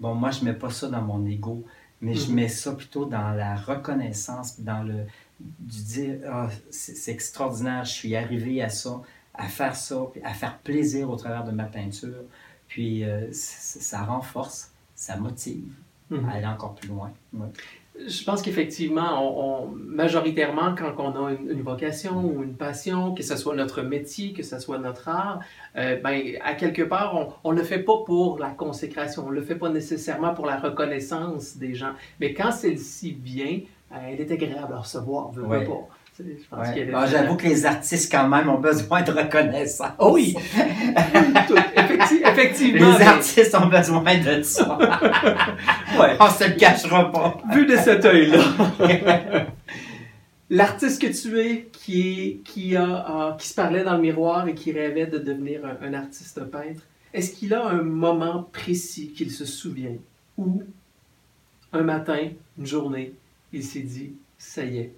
bon, moi, je ne mets pas ça dans mon ego. mais je Mhm. mets ça plutôt dans la reconnaissance, dans le du dire Ah, c'est extraordinaire, je suis arrivé à ça, à faire ça, puis à faire plaisir au travers de ma peinture. Puis euh, ça renforce, ça motive Mhm. à aller encore plus loin. Ouais. Je pense qu'effectivement, on, on- majoritairement, quand on a une, une vocation ou une passion, que ce soit notre métier, que ce soit notre art, euh, ben, à quelque part, on ne le fait pas pour la consécration, on ne le fait pas nécessairement pour la reconnaissance des gens. Mais quand celle-ci vient, euh, elle est agréable à recevoir, veut, Ouais. pas. Ouais. Bon, J'avoue que les artistes, quand même, ont besoin de reconnaissance. Oui! [laughs] Tout- effecti- effectivement. Les mais- artistes ont besoin de ça. [laughs] ouais. On se le cachera pas. Vu de cet œil-là. [laughs] L'artiste que tu es, qui, est, qui, a, a- qui se parlait dans le miroir et qui rêvait de devenir un, un artiste peintre, est-ce qu'il a un moment précis qu'il se souvient où, un matin, une journée, il s'est dit Ça y est,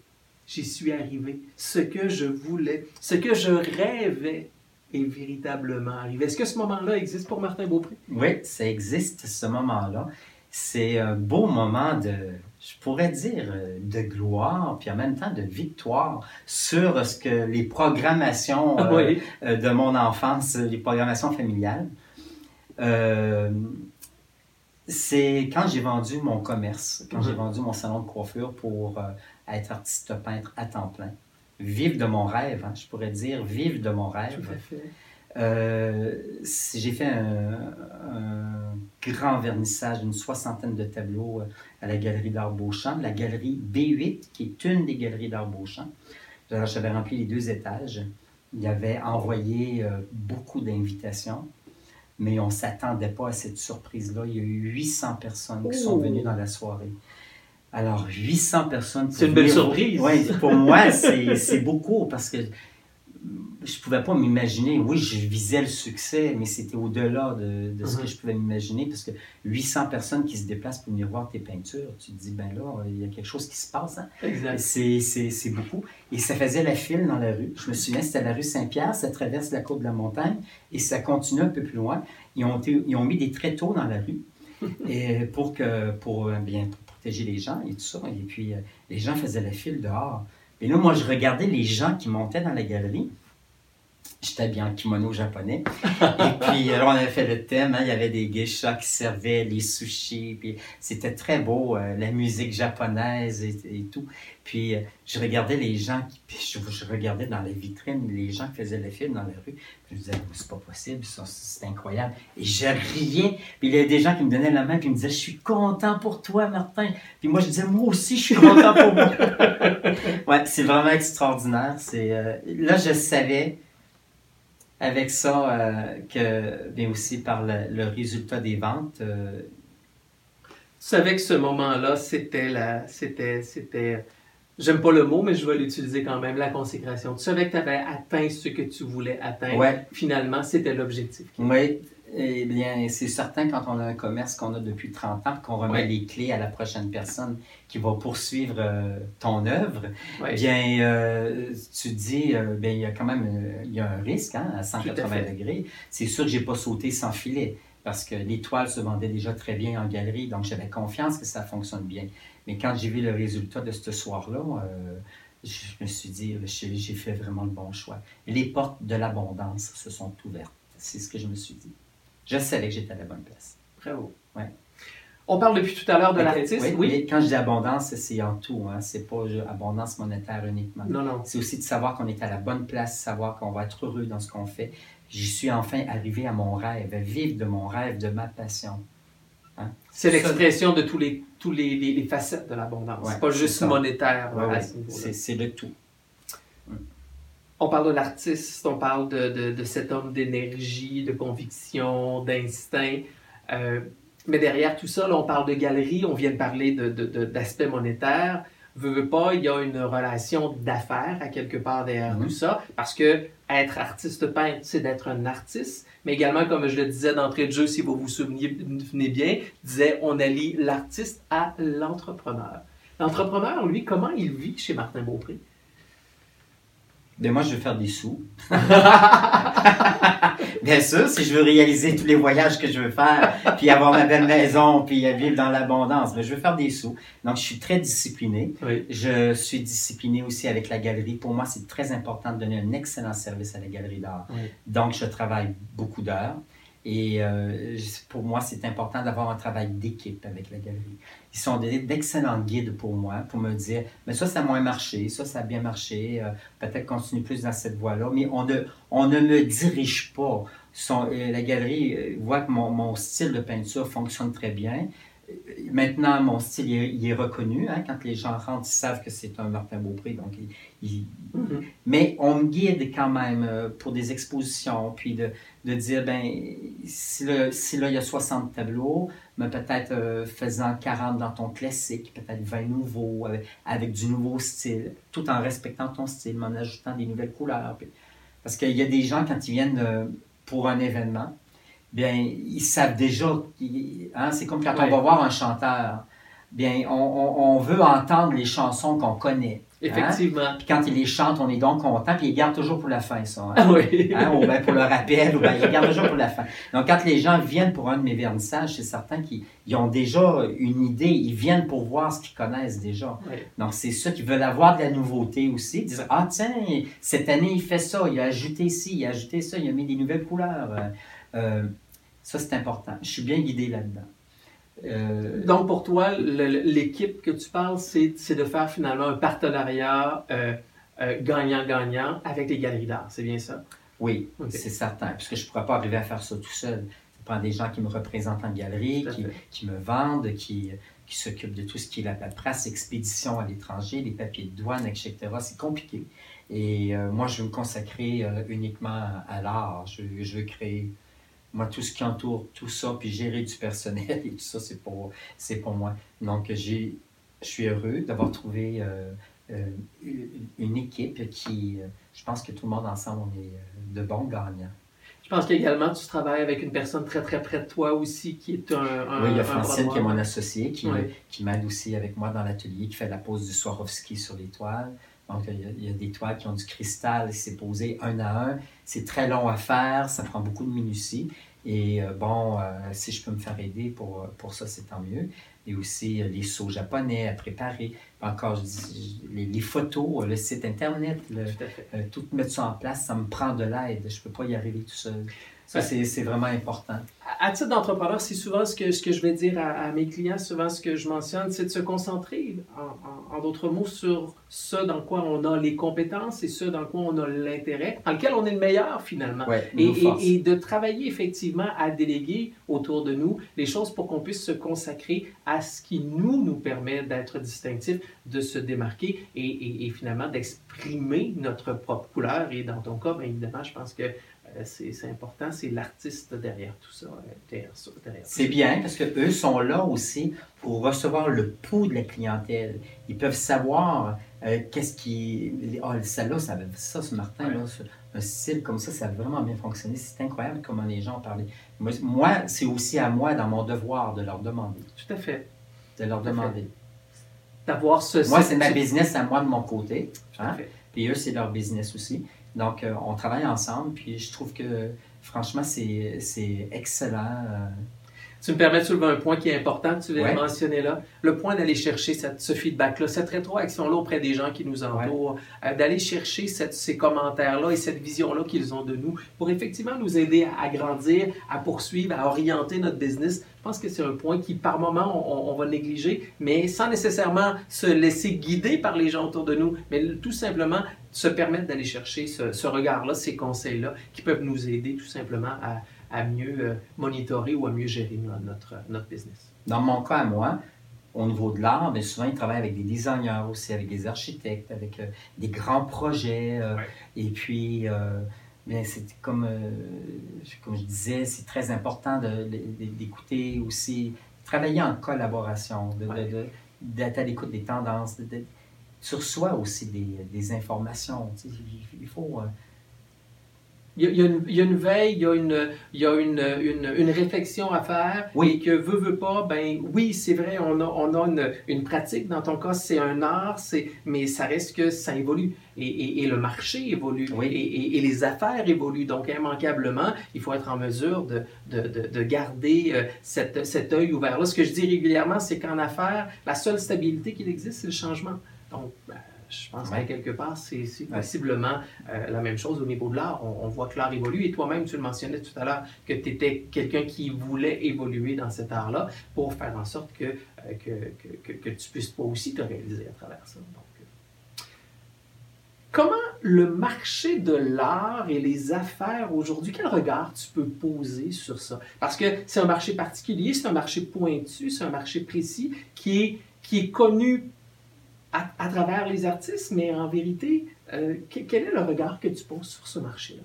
j'y suis arrivé. Ce que je voulais, ce que je rêvais est véritablement arrivé. Est-ce que ce moment-là existe pour Martin Beaupré? Oui, ça existe, ce moment-là. C'est un beau moment de, je pourrais dire, euh, de gloire, puis en même temps de victoire sur ce que les programmations euh, oui. euh, de mon enfance, les programmations familiales. Euh, c'est quand j'ai vendu mon commerce, quand j'ai Mhm. vendu mon salon de coiffure pour euh, être artiste peintre à temps plein. Vivre de mon rêve, hein, je pourrais dire, vivre de mon rêve. Tout à fait. Euh, j'ai fait un, un grand vernissage d'une soixantaine de tableaux euh, à la galerie d'art Beauchamp, la galerie B8, qui est une des galeries d'art Beauchamp. Alors, j'avais rempli les deux étages. Il y avait envoyé euh, beaucoup d'invitations, mais on ne s'attendait pas à cette surprise-là. Il y a eu 800 personnes qui sont Oh. venues dans la soirée. Alors, 800 personnes. C'est une belle surprise. Oui, [laughs] pour moi, c'est beaucoup parce que je pouvais pas m'imaginer. Oui, je visais le succès, mais c'était au-delà de, de ce Mhm. que je pouvais m'imaginer parce que 800 personnes qui se déplacent pour venir voir tes peintures, tu te dis, ben là, il y a quelque chose qui se passe. Hein? Exact. C'est beaucoup. Et ça faisait la file dans la rue. Je me souviens, c'était la rue Saint-Pierre, ça traverse la côte de la montagne et ça continue un peu plus loin. Ils ont, ils ont mis des tréteaux dans la rue [laughs] et pour, que, pour, euh, bien, protéger les gens et tout ça. Et puis, euh, les gens faisaient la file dehors. Et là, moi, je regardais les gens qui montaient dans la galerie. J'étais bien en kimono japonais. Et puis, alors, on avait fait le thème. hein, il y avait des geishas qui servaient les sushis. Puis, c'était très beau, euh, la musique japonaise et, tout. Puis, euh, je regardais les gens, qui, je, regardais dans les vitrines les gens qui faisaient le film dans la rue. Je me disais, c'est pas possible, c'est incroyable. Et je riais. Puis, il y avait des gens qui me donnaient la main, puis ils me disaient, je suis content pour toi, Martin. Puis, moi, je disais, moi aussi, je suis content pour moi. [laughs] ouais, c'est vraiment extraordinaire. C'est, euh, là, je savais avec ça euh, que, bien aussi par le, le résultat des ventes, euh, Tu savais que ce moment-là, c'était la. C'était. C'était. J'aime pas le mot, mais je vais l'utiliser quand même, la consécration. Tu savais que tu avais atteint ce que tu voulais atteindre. ouais, Finalement, c'était l'objectif. Oui, eh bien, c'est certain quand on a un commerce qu'on a depuis 30 ans, qu'on remet Ouais. les clés à la prochaine personne qui va poursuivre euh, ton œuvre, Ouais. bien, euh, tu te dis, euh, bien, il y a quand même euh, il y a un risque hein, à 180 fait. degrés. C'est sûr que j'ai pas sauté sans filet parce que les toiles se vendaient déjà très bien en galerie, donc j'avais confiance que ça fonctionne bien. Mais quand j'ai vu le résultat de ce soir-là, je me suis dit, j'ai fait vraiment le bon choix. Les portes de l'abondance se sont ouvertes. C'est ce que je me suis dit. Je savais que j'étais à la bonne place. Bravo. Ouais. On parle depuis tout à l'heure de l'artiste. Oui, Oui. mais quand je dis abondance, c'est en tout. Hein. C'est pas abondance monétaire uniquement. Non, non. C'est aussi de savoir qu'on est à la bonne place, savoir qu'on va être heureux dans ce qu'on fait. J'y suis enfin arrivé à mon rêve, à vivre de mon rêve, de ma passion. C'est Ça- l'expression de tous les, tous les, les- les facettes de l'abondance. Ouais, c'est pas c'est juste ça. monétaire Ouais, c'est c'est le tout. On parle de l'artiste, on parle de, de- de cet homme d'énergie, de conviction, d'instinct. Euh, mais derrière tout ça, là, on parle de galerie, on vient de parler d'aspect monétaire. Veux, veux pas, il y a une relation d'affaires à quelque part derrière Mhm. tout ça, parce que être artiste peintre, c'est d'être un artiste, mais également, comme je le disais d'entrée de jeu, si vous vous souvenez, souvenez bien, disait on allie l'artiste à l'entrepreneur. L'entrepreneur, lui, comment il vit chez Martin Beaupré? Ben moi, je veux faire des sous. [laughs] Bien sûr, si je veux réaliser tous les voyages que je veux faire, puis avoir ma belle maison, puis vivre dans l'abondance, mais ben, je veux faire des sous. Donc, je suis très discipliné. Je suis discipliné aussi avec la galerie. Pour moi, c'est très important de donner un excellent service à la galerie d'art. Donc, je travaille beaucoup d'heures. Et euh, pour moi, c'est important d'avoir un travail d'équipe avec la galerie. Ils sont d'excellents guides pour moi, pour me dire, mais ça, ça a moins marché, ça, ça a bien marché, euh, peut-être continue plus dans cette voie-là, mais on ne, on ne me dirige pas. Euh, la galerie voit que mon, mon, style de peinture fonctionne très bien. Maintenant, mon style il est, reconnu. Hein, quand les gens rentrent, ils savent que c'est un Martin Beaupré. Donc, mm-hmm. Mais on me guide quand même pour des expositions, puis de, de dire, ben, si, là, si là, il y a 60 tableaux, mais peut-être euh, faisant 40 dans ton classique, peut-être 20 nouveaux, avec, du nouveau style, tout en respectant ton style, en ajoutant des nouvelles couleurs. Parce qu'il y a des gens, quand ils viennent euh, pour un événement, bien, ils savent déjà, hein, c'est comme quand on va voir un chanteur, bien, on, on veut entendre les chansons qu'on connaît. Effectivement. Puis quand il les chante, on est donc content, puis il garde toujours pour la fin, ça. Hein? Ah oui. Hein? Ou bien pour le rappel, ou bien il garde toujours pour la fin. Donc quand les gens viennent pour un de mes vernissages, c'est certain qu'ils ont déjà une idée, ils viennent pour voir ce qu'ils connaissent déjà. Donc c'est ça qui veulent avoir de la nouveauté aussi, dire Ah tiens, cette année il fait ça, il a ajouté ci, il a ajouté ça, il a mis des nouvelles couleurs. Euh, ça c'est important. Je suis bien guidé là-dedans. Euh, Donc, pour toi, l'équipe que tu parles, c'est de faire finalement un partenariat euh, euh, gagnant-gagnant avec les galeries d'art. C'est bien ça? Oui, c'est certain. Puisque je ne pourrais pas arriver à faire ça tout seul. Ça prend des gens qui me représentent en galerie, qui, me vendent, qui, qui s'occupent de tout ce qui est la paperasse, expédition à l'étranger, les papiers de douane, etc. C'est compliqué. Et moi, je veux me consacrer uniquement à l'art. Je, je veux créer moi, tout ce qui entoure tout ça, puis gérer du personnel [laughs] et tout ça, c'est pour, c'est pour moi. Donc, j'ai, je suis heureux d'avoir trouvé euh, euh, une équipe qui, euh, je pense que tout le monde ensemble, on est de bons gagnants. Je pense qu'également, tu travailles avec une personne très, très près de toi aussi, qui est un... oui, il y a Francine, qui est mon associé, qui, qui m'aide aussi avec moi dans l'atelier, qui fait la pose du Swarovski sur les toiles. Donc, il y, a, des toiles qui ont du cristal, c'est posé un à un. C'est très long à faire, ça prend beaucoup de minutie. Et euh, bon, euh, si je peux me faire aider pour, pour ça, c'est tant mieux. Et aussi euh, les sauts japonais à préparer. Encore, je dis, les, photos, le site Internet, tout mettre ça en place, ça me prend de l'aide. Je ne peux pas y arriver tout seul. Ça, c'est vraiment important. À, titre d'entrepreneur, c'est souvent ce que, ce que je vais dire à, mes clients, souvent ce que je mentionne, c'est de se concentrer, en, d'autres mots, sur ce dans quoi on a les compétences et ce dans quoi on a l'intérêt, dans lequel on est le meilleur finalement. et, et, de travailler effectivement à déléguer autour de nous les choses pour qu'on puisse se consacrer à ce qui nous, nous permet d'être distinctifs, de se démarquer et, et finalement d'exprimer notre propre couleur. Et dans ton cas, bien évidemment, je pense que c'est important, c'est l'artiste derrière tout ça. Euh, c'est bien parce qu'eux sont là aussi pour recevoir le pouls de la clientèle. Ils peuvent savoir euh, qu'est-ce qui. Oh, celle-là, ça, ça, ce Martin, là, un style comme ça, ça a vraiment bien fonctionné. C'est incroyable comment les gens parlaient. Moi, moi c'est aussi à moi, dans mon devoir, de leur demander. Tout à fait. De leur demander. D'avoir ce. Moi, c'est ma business à moi de mon côté. Hein? Puis eux, c'est leur business aussi. Donc, euh, on travaille ensemble, puis je trouve que, franchement, c'est excellent. Tu me permets de soulever un point qui est important, que tu viens de mentionner là. Le point d'aller chercher cette, ce feedback-là, cette rétroaction-là auprès des gens qui nous entourent, euh, d'aller chercher cette, ces commentaires-là et cette vision-là qu'ils ont de nous pour effectivement nous aider à, grandir, à poursuivre, à orienter notre business. Je pense que c'est un point qui, par moment, on, va négliger, mais sans nécessairement se laisser guider par les gens autour de nous, mais tout simplement se permettre d'aller chercher ce, ce regard-là, ces conseils-là, qui peuvent nous aider tout simplement à à mieux euh, monitorer ou à mieux gérer notre, notre business. Dans mon cas, à moi, au niveau de l'art, mais souvent, ils travaillent avec des designers aussi, avec des architectes, avec euh, des grands projets. Euh, et puis, bien, c'est comme, comme je disais, c'est très important d'écouter aussi, travailler en collaboration, d'être à l'écoute des tendances, sur soi aussi des, des informations. il faut il y, a, une, il y, a, une, veille, il y a une, il y a une, une, une réflexion à faire. Oui. Et que veut, veut pas, ben oui, c'est vrai, on a, on a une, une, pratique. Dans ton cas, c'est un art, mais ça reste que ça évolue. Et, et, et le marché évolue. Oui. Et, et, les affaires évoluent. Donc, immanquablement, il faut être en mesure de, de, de, de garder euh, cette, cet œil ouvert. Là, ce que je dis régulièrement, c'est qu'en affaires, la seule stabilité qu'il existe, c'est le changement. Donc, ben, je pense ouais. que quelque part, c'est possiblement euh, la même chose au niveau de l'art. On, on, voit que l'art évolue et toi-même, tu le mentionnais tout à l'heure, que tu étais quelqu'un qui voulait évoluer dans cet art-là pour faire en sorte que, euh, que, que, que, tu puisses toi aussi te réaliser à travers ça. Donc, euh... Comment le marché de l'art et les affaires aujourd'hui, quel regard tu peux poser sur ça? Parce que c'est un marché particulier, c'est un marché pointu, c'est un marché précis qui est, qui est connu à, à, travers les artistes, mais en vérité, euh, quel est le regard que tu poses sur ce marché-là?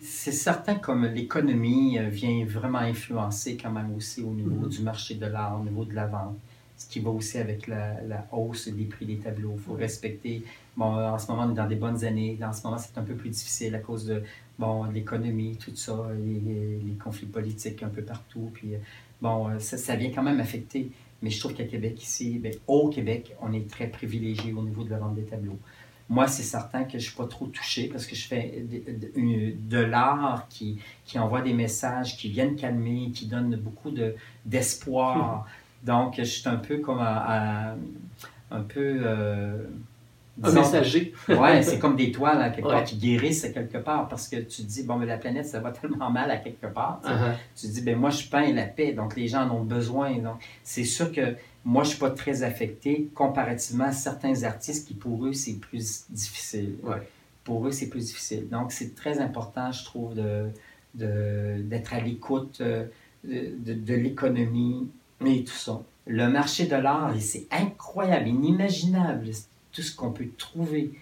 C'est certain comme l'économie vient vraiment influencer quand même aussi au niveau mm -hmm. du marché de l'art, au niveau de la vente, ce qui va aussi avec la, la hausse des prix des tableaux. Il faut respecter, bon, en ce moment, on est dans des bonnes années, en ce moment, c'est un peu plus difficile à cause de, bon, l'économie, tout ça, les, les, les conflits politiques un peu partout, puis bon, ça, ça vient quand même affecter mais je trouve qu'à Québec, ici, bien, au Québec, on est très privilégié au niveau de la vente des tableaux. Moi, c'est certain que je ne suis pas trop touché parce que je fais de, de, de l'art qui, qui envoie des messages, qui viennent calmer, qui donnent beaucoup d'espoir. De, mmh. Donc, je suis un peu comme à, à, un peu. Euh, un messager. ouais, c'est comme des toiles à quelque part qui guérissent quelque part parce que tu dis, bon, mais la planète, ça va tellement mal à quelque part. Tu, uh -huh. tu dis, ben moi, je peins la paix, donc les gens en ont besoin. Donc, c'est sûr que moi, je ne suis pas très affecté comparativement à certains artistes qui, pour eux, c'est plus difficile. Ouais. Pour eux, c'est plus difficile. Donc, c'est très important, je trouve, d'être à l'écoute de, de, de l'économie et tout ça. Le marché de l'art, c'est incroyable, inimaginable tout ce qu'on peut trouver.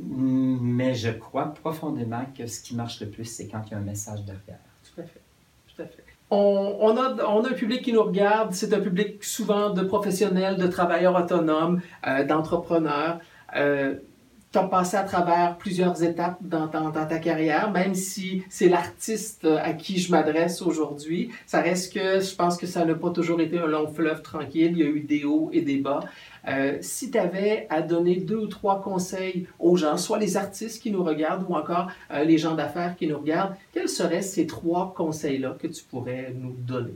Mais je crois profondément que ce qui marche le plus, c'est quand il y a un message derrière. Tout à fait. Tout à fait. On, a, on a un public qui nous regarde. C'est un public souvent de professionnels, de travailleurs autonomes, euh, d'entrepreneurs. Euh, tu as passé à travers plusieurs étapes dans, dans, dans ta carrière, même si c'est l'artiste à qui je m'adresse aujourd'hui. Ça reste que je pense que ça n'a pas toujours été un long fleuve tranquille. Il y a eu des hauts et des bas. Euh, si tu avais à donner deux ou trois conseils aux gens, soit les artistes qui nous regardent ou encore euh, les gens d'affaires qui nous regardent, quels seraient ces trois conseils-là que tu pourrais nous donner?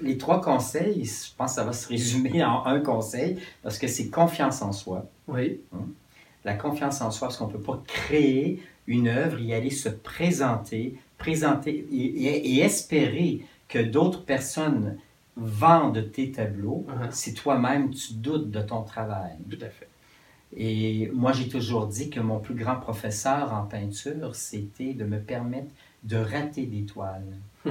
Les trois conseils, je pense que ça va se résumer en un conseil, parce que c'est confiance en soi. Oui. Hum. La confiance en soi, parce qu'on ne peut pas créer une œuvre, y aller se présenter, présenter et, et, et espérer que d'autres personnes vendent tes tableaux uh -huh. si toi-même tu doutes de ton travail. Tout à fait. Et moi, j'ai toujours dit que mon plus grand professeur en peinture, c'était de me permettre de rater des toiles. [laughs]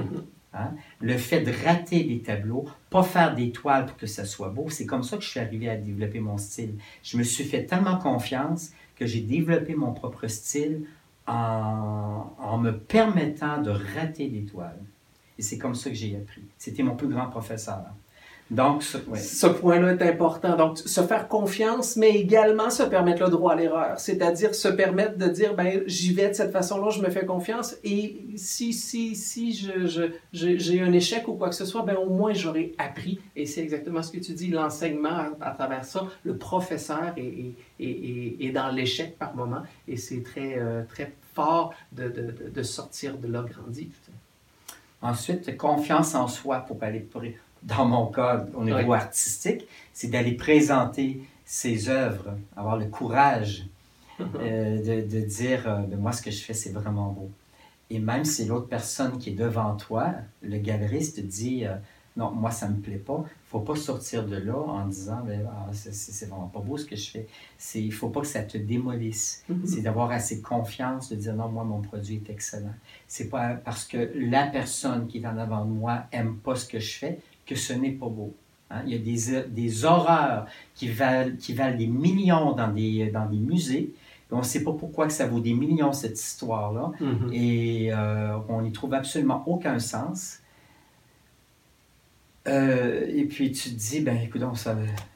Hein? Le fait de rater des tableaux, pas faire des toiles pour que ça soit beau, c'est comme ça que je suis arrivé à développer mon style. Je me suis fait tellement confiance que j'ai développé mon propre style en, en me permettant de rater des toiles. Et c'est comme ça que j'ai appris. C'était mon plus grand professeur. Donc, ce, ouais. ce point-là est important. Donc, se faire confiance, mais également se permettre le droit à l'erreur. C'est-à-dire se permettre de dire, ben, j'y vais de cette façon-là, je me fais confiance. Et si, si, si je, je, je, j'ai un échec ou quoi que ce soit, ben, au moins j'aurai appris. Et c'est exactement ce que tu dis, l'enseignement à, à travers ça. Le professeur est, est, est, est dans l'échec par moment. Et c'est très, euh, très fort de, de, de, sortir de là grandi. Ensuite, confiance en soi pour aller dans mon cas, au niveau oui. artistique, c'est d'aller présenter ses œuvres, avoir le courage [laughs] euh, de, de, dire euh, ben, moi, ce que je fais, c'est vraiment beau. Et même si l'autre personne qui est devant toi, le galeriste, dit euh, non, moi, ça ne me plaît pas, il ne faut pas sortir de là en disant ben, ah, c'est vraiment pas beau ce que je fais. Il ne faut pas que ça te démolisse. Mm -hmm. C'est d'avoir assez confiance de dire non, moi, mon produit est excellent. C'est pas parce que la personne qui est en avant de moi aime pas ce que je fais que ce n'est pas beau. Hein? Il y a des, des horreurs qui valent, qui valent des millions dans des, dans des musées. on ne sait pas pourquoi que ça vaut des millions, cette histoire-là. Mm -hmm. Et euh, on n'y trouve absolument aucun sens. Euh, et puis tu te dis, ben écoute, ça,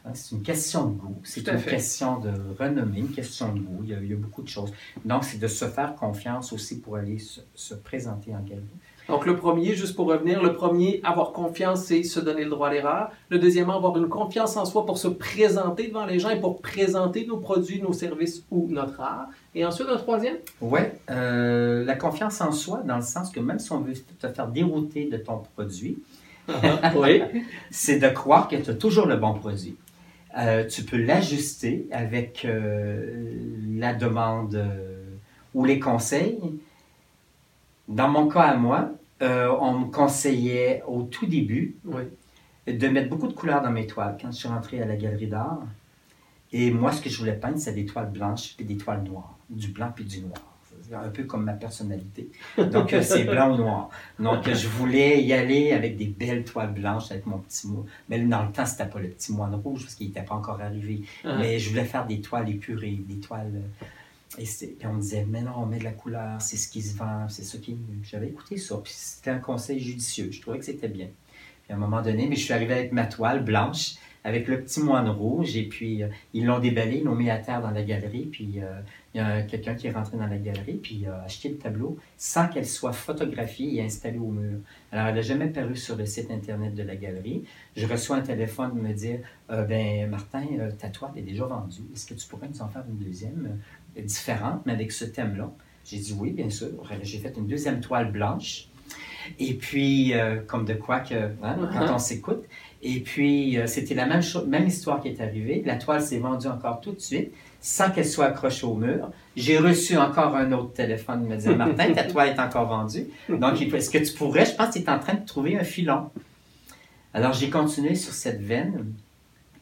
hein, c'est une question de goût, c'est une fait. question de renommée, une question de goût. Il y a, il y a beaucoup de choses. Donc, c'est de se faire confiance aussi pour aller se, se présenter en galerie. Donc, le premier, juste pour revenir, le premier, avoir confiance, c'est se donner le droit à l'erreur. Le deuxièmement, avoir une confiance en soi pour se présenter devant les gens et pour présenter nos produits, nos services ou notre art. Et ensuite, un troisième? Oui, la confiance en soi, dans le sens que même si on veut te faire dérouter de ton produit, oui. [laughs] c'est de croire que tu as toujours le bon produit. Euh, tu peux l'ajuster avec euh, la demande euh, ou les conseils. Dans mon cas à moi, euh, on me conseillait au tout début Oui. de mettre beaucoup de couleurs dans mes toiles quand je suis rentré à la galerie d'art. Et moi, ce que je voulais peindre, c'est des toiles blanches et des toiles noires, du blanc puis du noir. C'est un peu comme ma personnalité. Donc, euh, c'est blanc ou noir. Donc, euh, je voulais y aller avec des belles toiles blanches avec mon petit moine. Mais dans le temps, c'était pas le petit moine rouge parce qu'il n'était pas encore arrivé. Ah. Mais je voulais faire des toiles épurées, des toiles. Euh, Et puis on disait, mais non, on met de la couleur, c'est ce qui se vend, c'est ça qui est. J'avais écouté ça, puis c'était un conseil judicieux. Je trouvais que c'était bien. Puis à un moment donné, mais je suis arrivé avec ma toile blanche, avec le petit moine rouge, et puis euh, ils l'ont déballé, ils l'ont mis à terre dans la galerie, puis euh, il y a quelqu'un qui est rentré dans la galerie, puis il a acheté le tableau sans qu'elle soit photographiée et installée au mur. Alors, elle n'a jamais paru sur le site Internet de la galerie. Je reçois un téléphone me dire euh, Ben, Martin, euh, ta toile est déjà vendue. Est-ce que tu pourrais nous en faire une deuxième? euh, différente, mais avec ce thème-là J'ai dit oui, bien sûr. J'ai fait une deuxième toile blanche. Et puis, euh, comme de quoi que, hein, quand on s'écoute. Et puis, euh, c'était la même, même histoire qui est arrivée. La toile s'est vendue encore tout de suite, sans qu'elle soit accrochée au mur. J'ai reçu encore un autre téléphone me disant Martin, [laughs] ta toile est encore vendue. Donc, est-ce que tu pourrais, je pense que tu es en train de trouver un filon. Alors, j'ai continué sur cette veine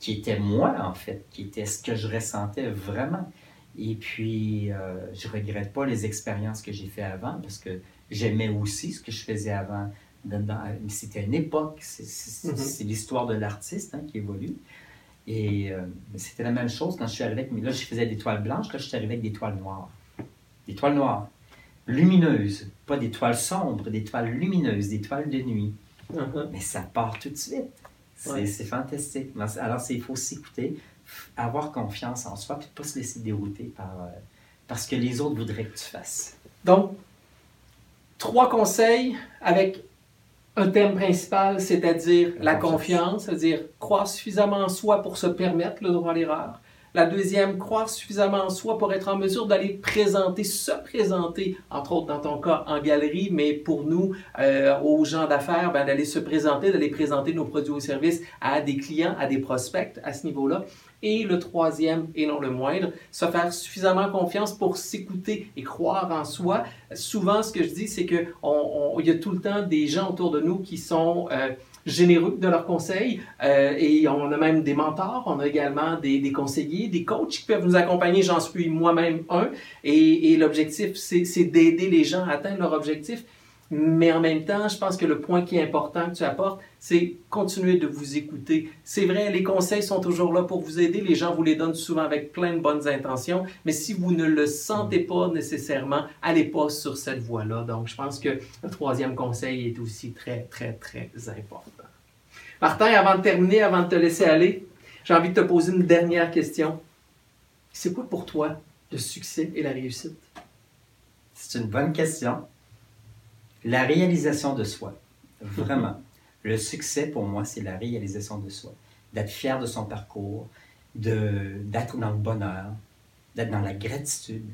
qui était moi, en fait, qui était ce que je ressentais vraiment. Et puis, euh, je regrette pas les expériences que j'ai fait avant parce que j'aimais aussi ce que je faisais avant. C'était une époque, c'est Mhm. l'histoire de l'artiste hein, qui évolue. Et euh, c'était la même chose quand je suis arrivé avec, mais là, je faisais des toiles blanches, là, je suis arrivé avec des toiles noires. Des toiles noires, lumineuses, pas des toiles sombres, des toiles lumineuses, des toiles de nuit. Uh-huh. Mais ça part tout de suite. C'est Ouais. fantastique. Alors, il faut s'écouter, avoir confiance en soi, puis pas se laisser dérouter par, euh, parce que les autres voudraient que tu fasses. Donc, trois conseils avec un thème principal, c'est-à-dire la confiance, c'est-à-dire croire suffisamment en soi pour se permettre le droit à l'erreur. La deuxième, croire suffisamment en soi pour être en mesure d'aller présenter, se présenter, entre autres dans ton cas en galerie, mais pour nous, euh, aux gens d'affaires, ben, d'aller se présenter, d'aller présenter nos produits ou services à des clients, à des prospects à ce niveau-là. Et le troisième, et non le moindre, se faire suffisamment confiance pour s'écouter et croire en soi. Souvent, ce que je dis, c'est qu'il y a tout le temps des gens autour de nous qui sont euh, généreux de leurs conseils euh, et on a même des mentors, on a également des, conseillers, des coachs qui peuvent nous accompagner. J'en suis moi-même un. Et, et l'objectif, c'est d'aider les gens à atteindre leur objectif. Mais en même temps, je pense que le point qui est important que tu apportes, c'est continuer de vous écouter. C'est vrai, les conseils sont toujours là pour vous aider. Les gens vous les donnent souvent avec plein de bonnes intentions. Mais si vous ne le sentez pas nécessairement, allez pas sur cette voie-là. Donc, je pense que le troisième conseil est aussi très, très, très important. Martin, avant de terminer, avant de te laisser aller, j'ai envie de te poser une dernière question. C'est quoi pour toi le succès et la réussite? C'est une bonne question. La réalisation de soi, vraiment. [laughs] le succès pour moi, c'est la réalisation de soi. D'être fier de son parcours, d'être dans le bonheur, d'être dans la gratitude.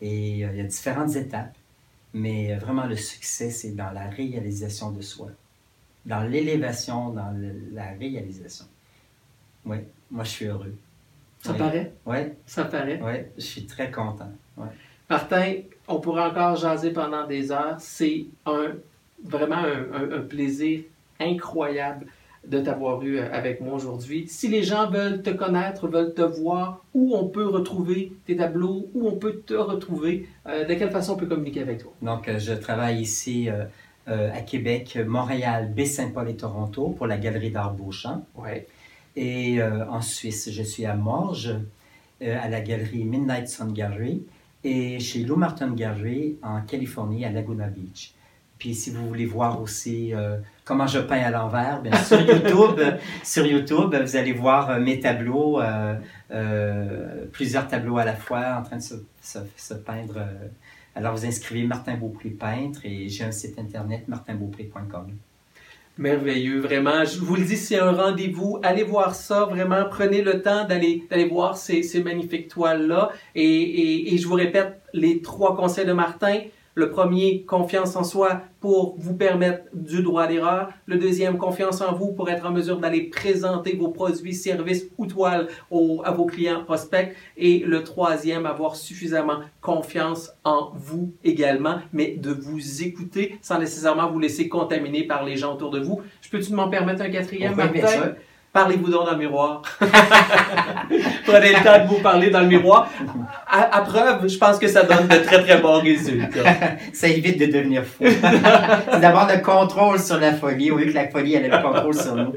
Et euh, il y a différentes étapes, mais euh, vraiment le succès, c'est dans la réalisation de soi, dans l'élévation, dans le- la réalisation. Oui, moi je suis heureux. Ça paraît? Oui, Ça paraît. oui, je suis très content. Ouais. Martin, on pourrait encore jaser pendant des heures. C'est un, vraiment un, un- un plaisir incroyable de t'avoir eu euh, avec moi aujourd'hui. Si les gens veulent te connaître, veulent te voir, où on peut retrouver tes tableaux, où on peut te retrouver, euh, de quelle façon on peut communiquer avec toi? Donc, euh, je travaille ici euh, euh, à Québec, Montréal, Baie-Saint-Paul et Toronto pour la Galerie d'art Beauchamp. Ouais. Et en Suisse, je suis à Morges, à la galerie Midnight Sun Gallery, et chez Lou Martin Gallery en Californie, à Laguna Beach. Puis si vous voulez voir aussi euh, comment je peins à l'envers. Bien, sur YouTube, [laughs] sur YouTube, vous allez voir mes tableaux, plusieurs tableaux à la fois en train de se, se, peindre. Alors, vous inscrivez Martin Beaupré peintre et j'ai un site internet martinbeaupré.com. Merveilleux, vraiment. Je vous le dis, c'est un rendez-vous. Allez voir ça, vraiment. Prenez le temps d'aller voir ces, ces magnifiques toiles-là. Et, et je vous répète les trois conseils de Martin. Le premier, confiance en soi pour vous permettre du droit à l'erreur. Le deuxième, confiance en vous pour être en mesure d'aller présenter vos produits, services ou toiles à vos clients prospects. Et le troisième, avoir suffisamment confiance en vous également, mais de vous écouter sans nécessairement vous laisser contaminer par les gens autour de vous. Je peux-tu m'en permettre un quatrième, Martin? Parlez-vous donc dans le miroir. [laughs] Prenez le temps de vous parler dans le miroir. À, preuve, je pense que ça donne de très très bons résultats. [laughs] ça évite de devenir fou. [laughs] C'est d'avoir le contrôle sur la folie au lieu que la folie ait le contrôle sur nous.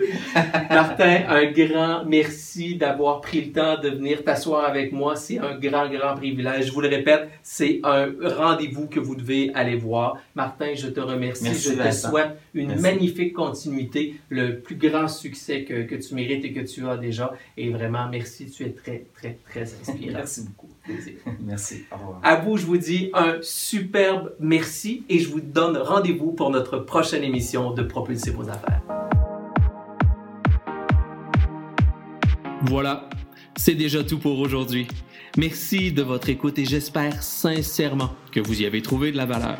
Martin, un grand merci d'avoir pris le temps de venir t'asseoir avec moi. C'est un grand grand privilège. Je vous le répète, c'est un rendez-vous que vous devez aller voir. Martin, je te remercie. je te souhaite une magnifique continuité, le plus grand succès que, tu mérites et que tu as déjà. Et vraiment, merci. Tu es très, très, très inspirant. [laughs] merci beaucoup. [laughs] merci. Au revoir. À vous, je vous dis un superbe merci et je vous donne rendez-vous pour notre prochaine émission de Propulser vos affaires. Voilà, c'est déjà tout pour aujourd'hui. Merci de votre écoute et j'espère sincèrement que vous y avez trouvé de la valeur.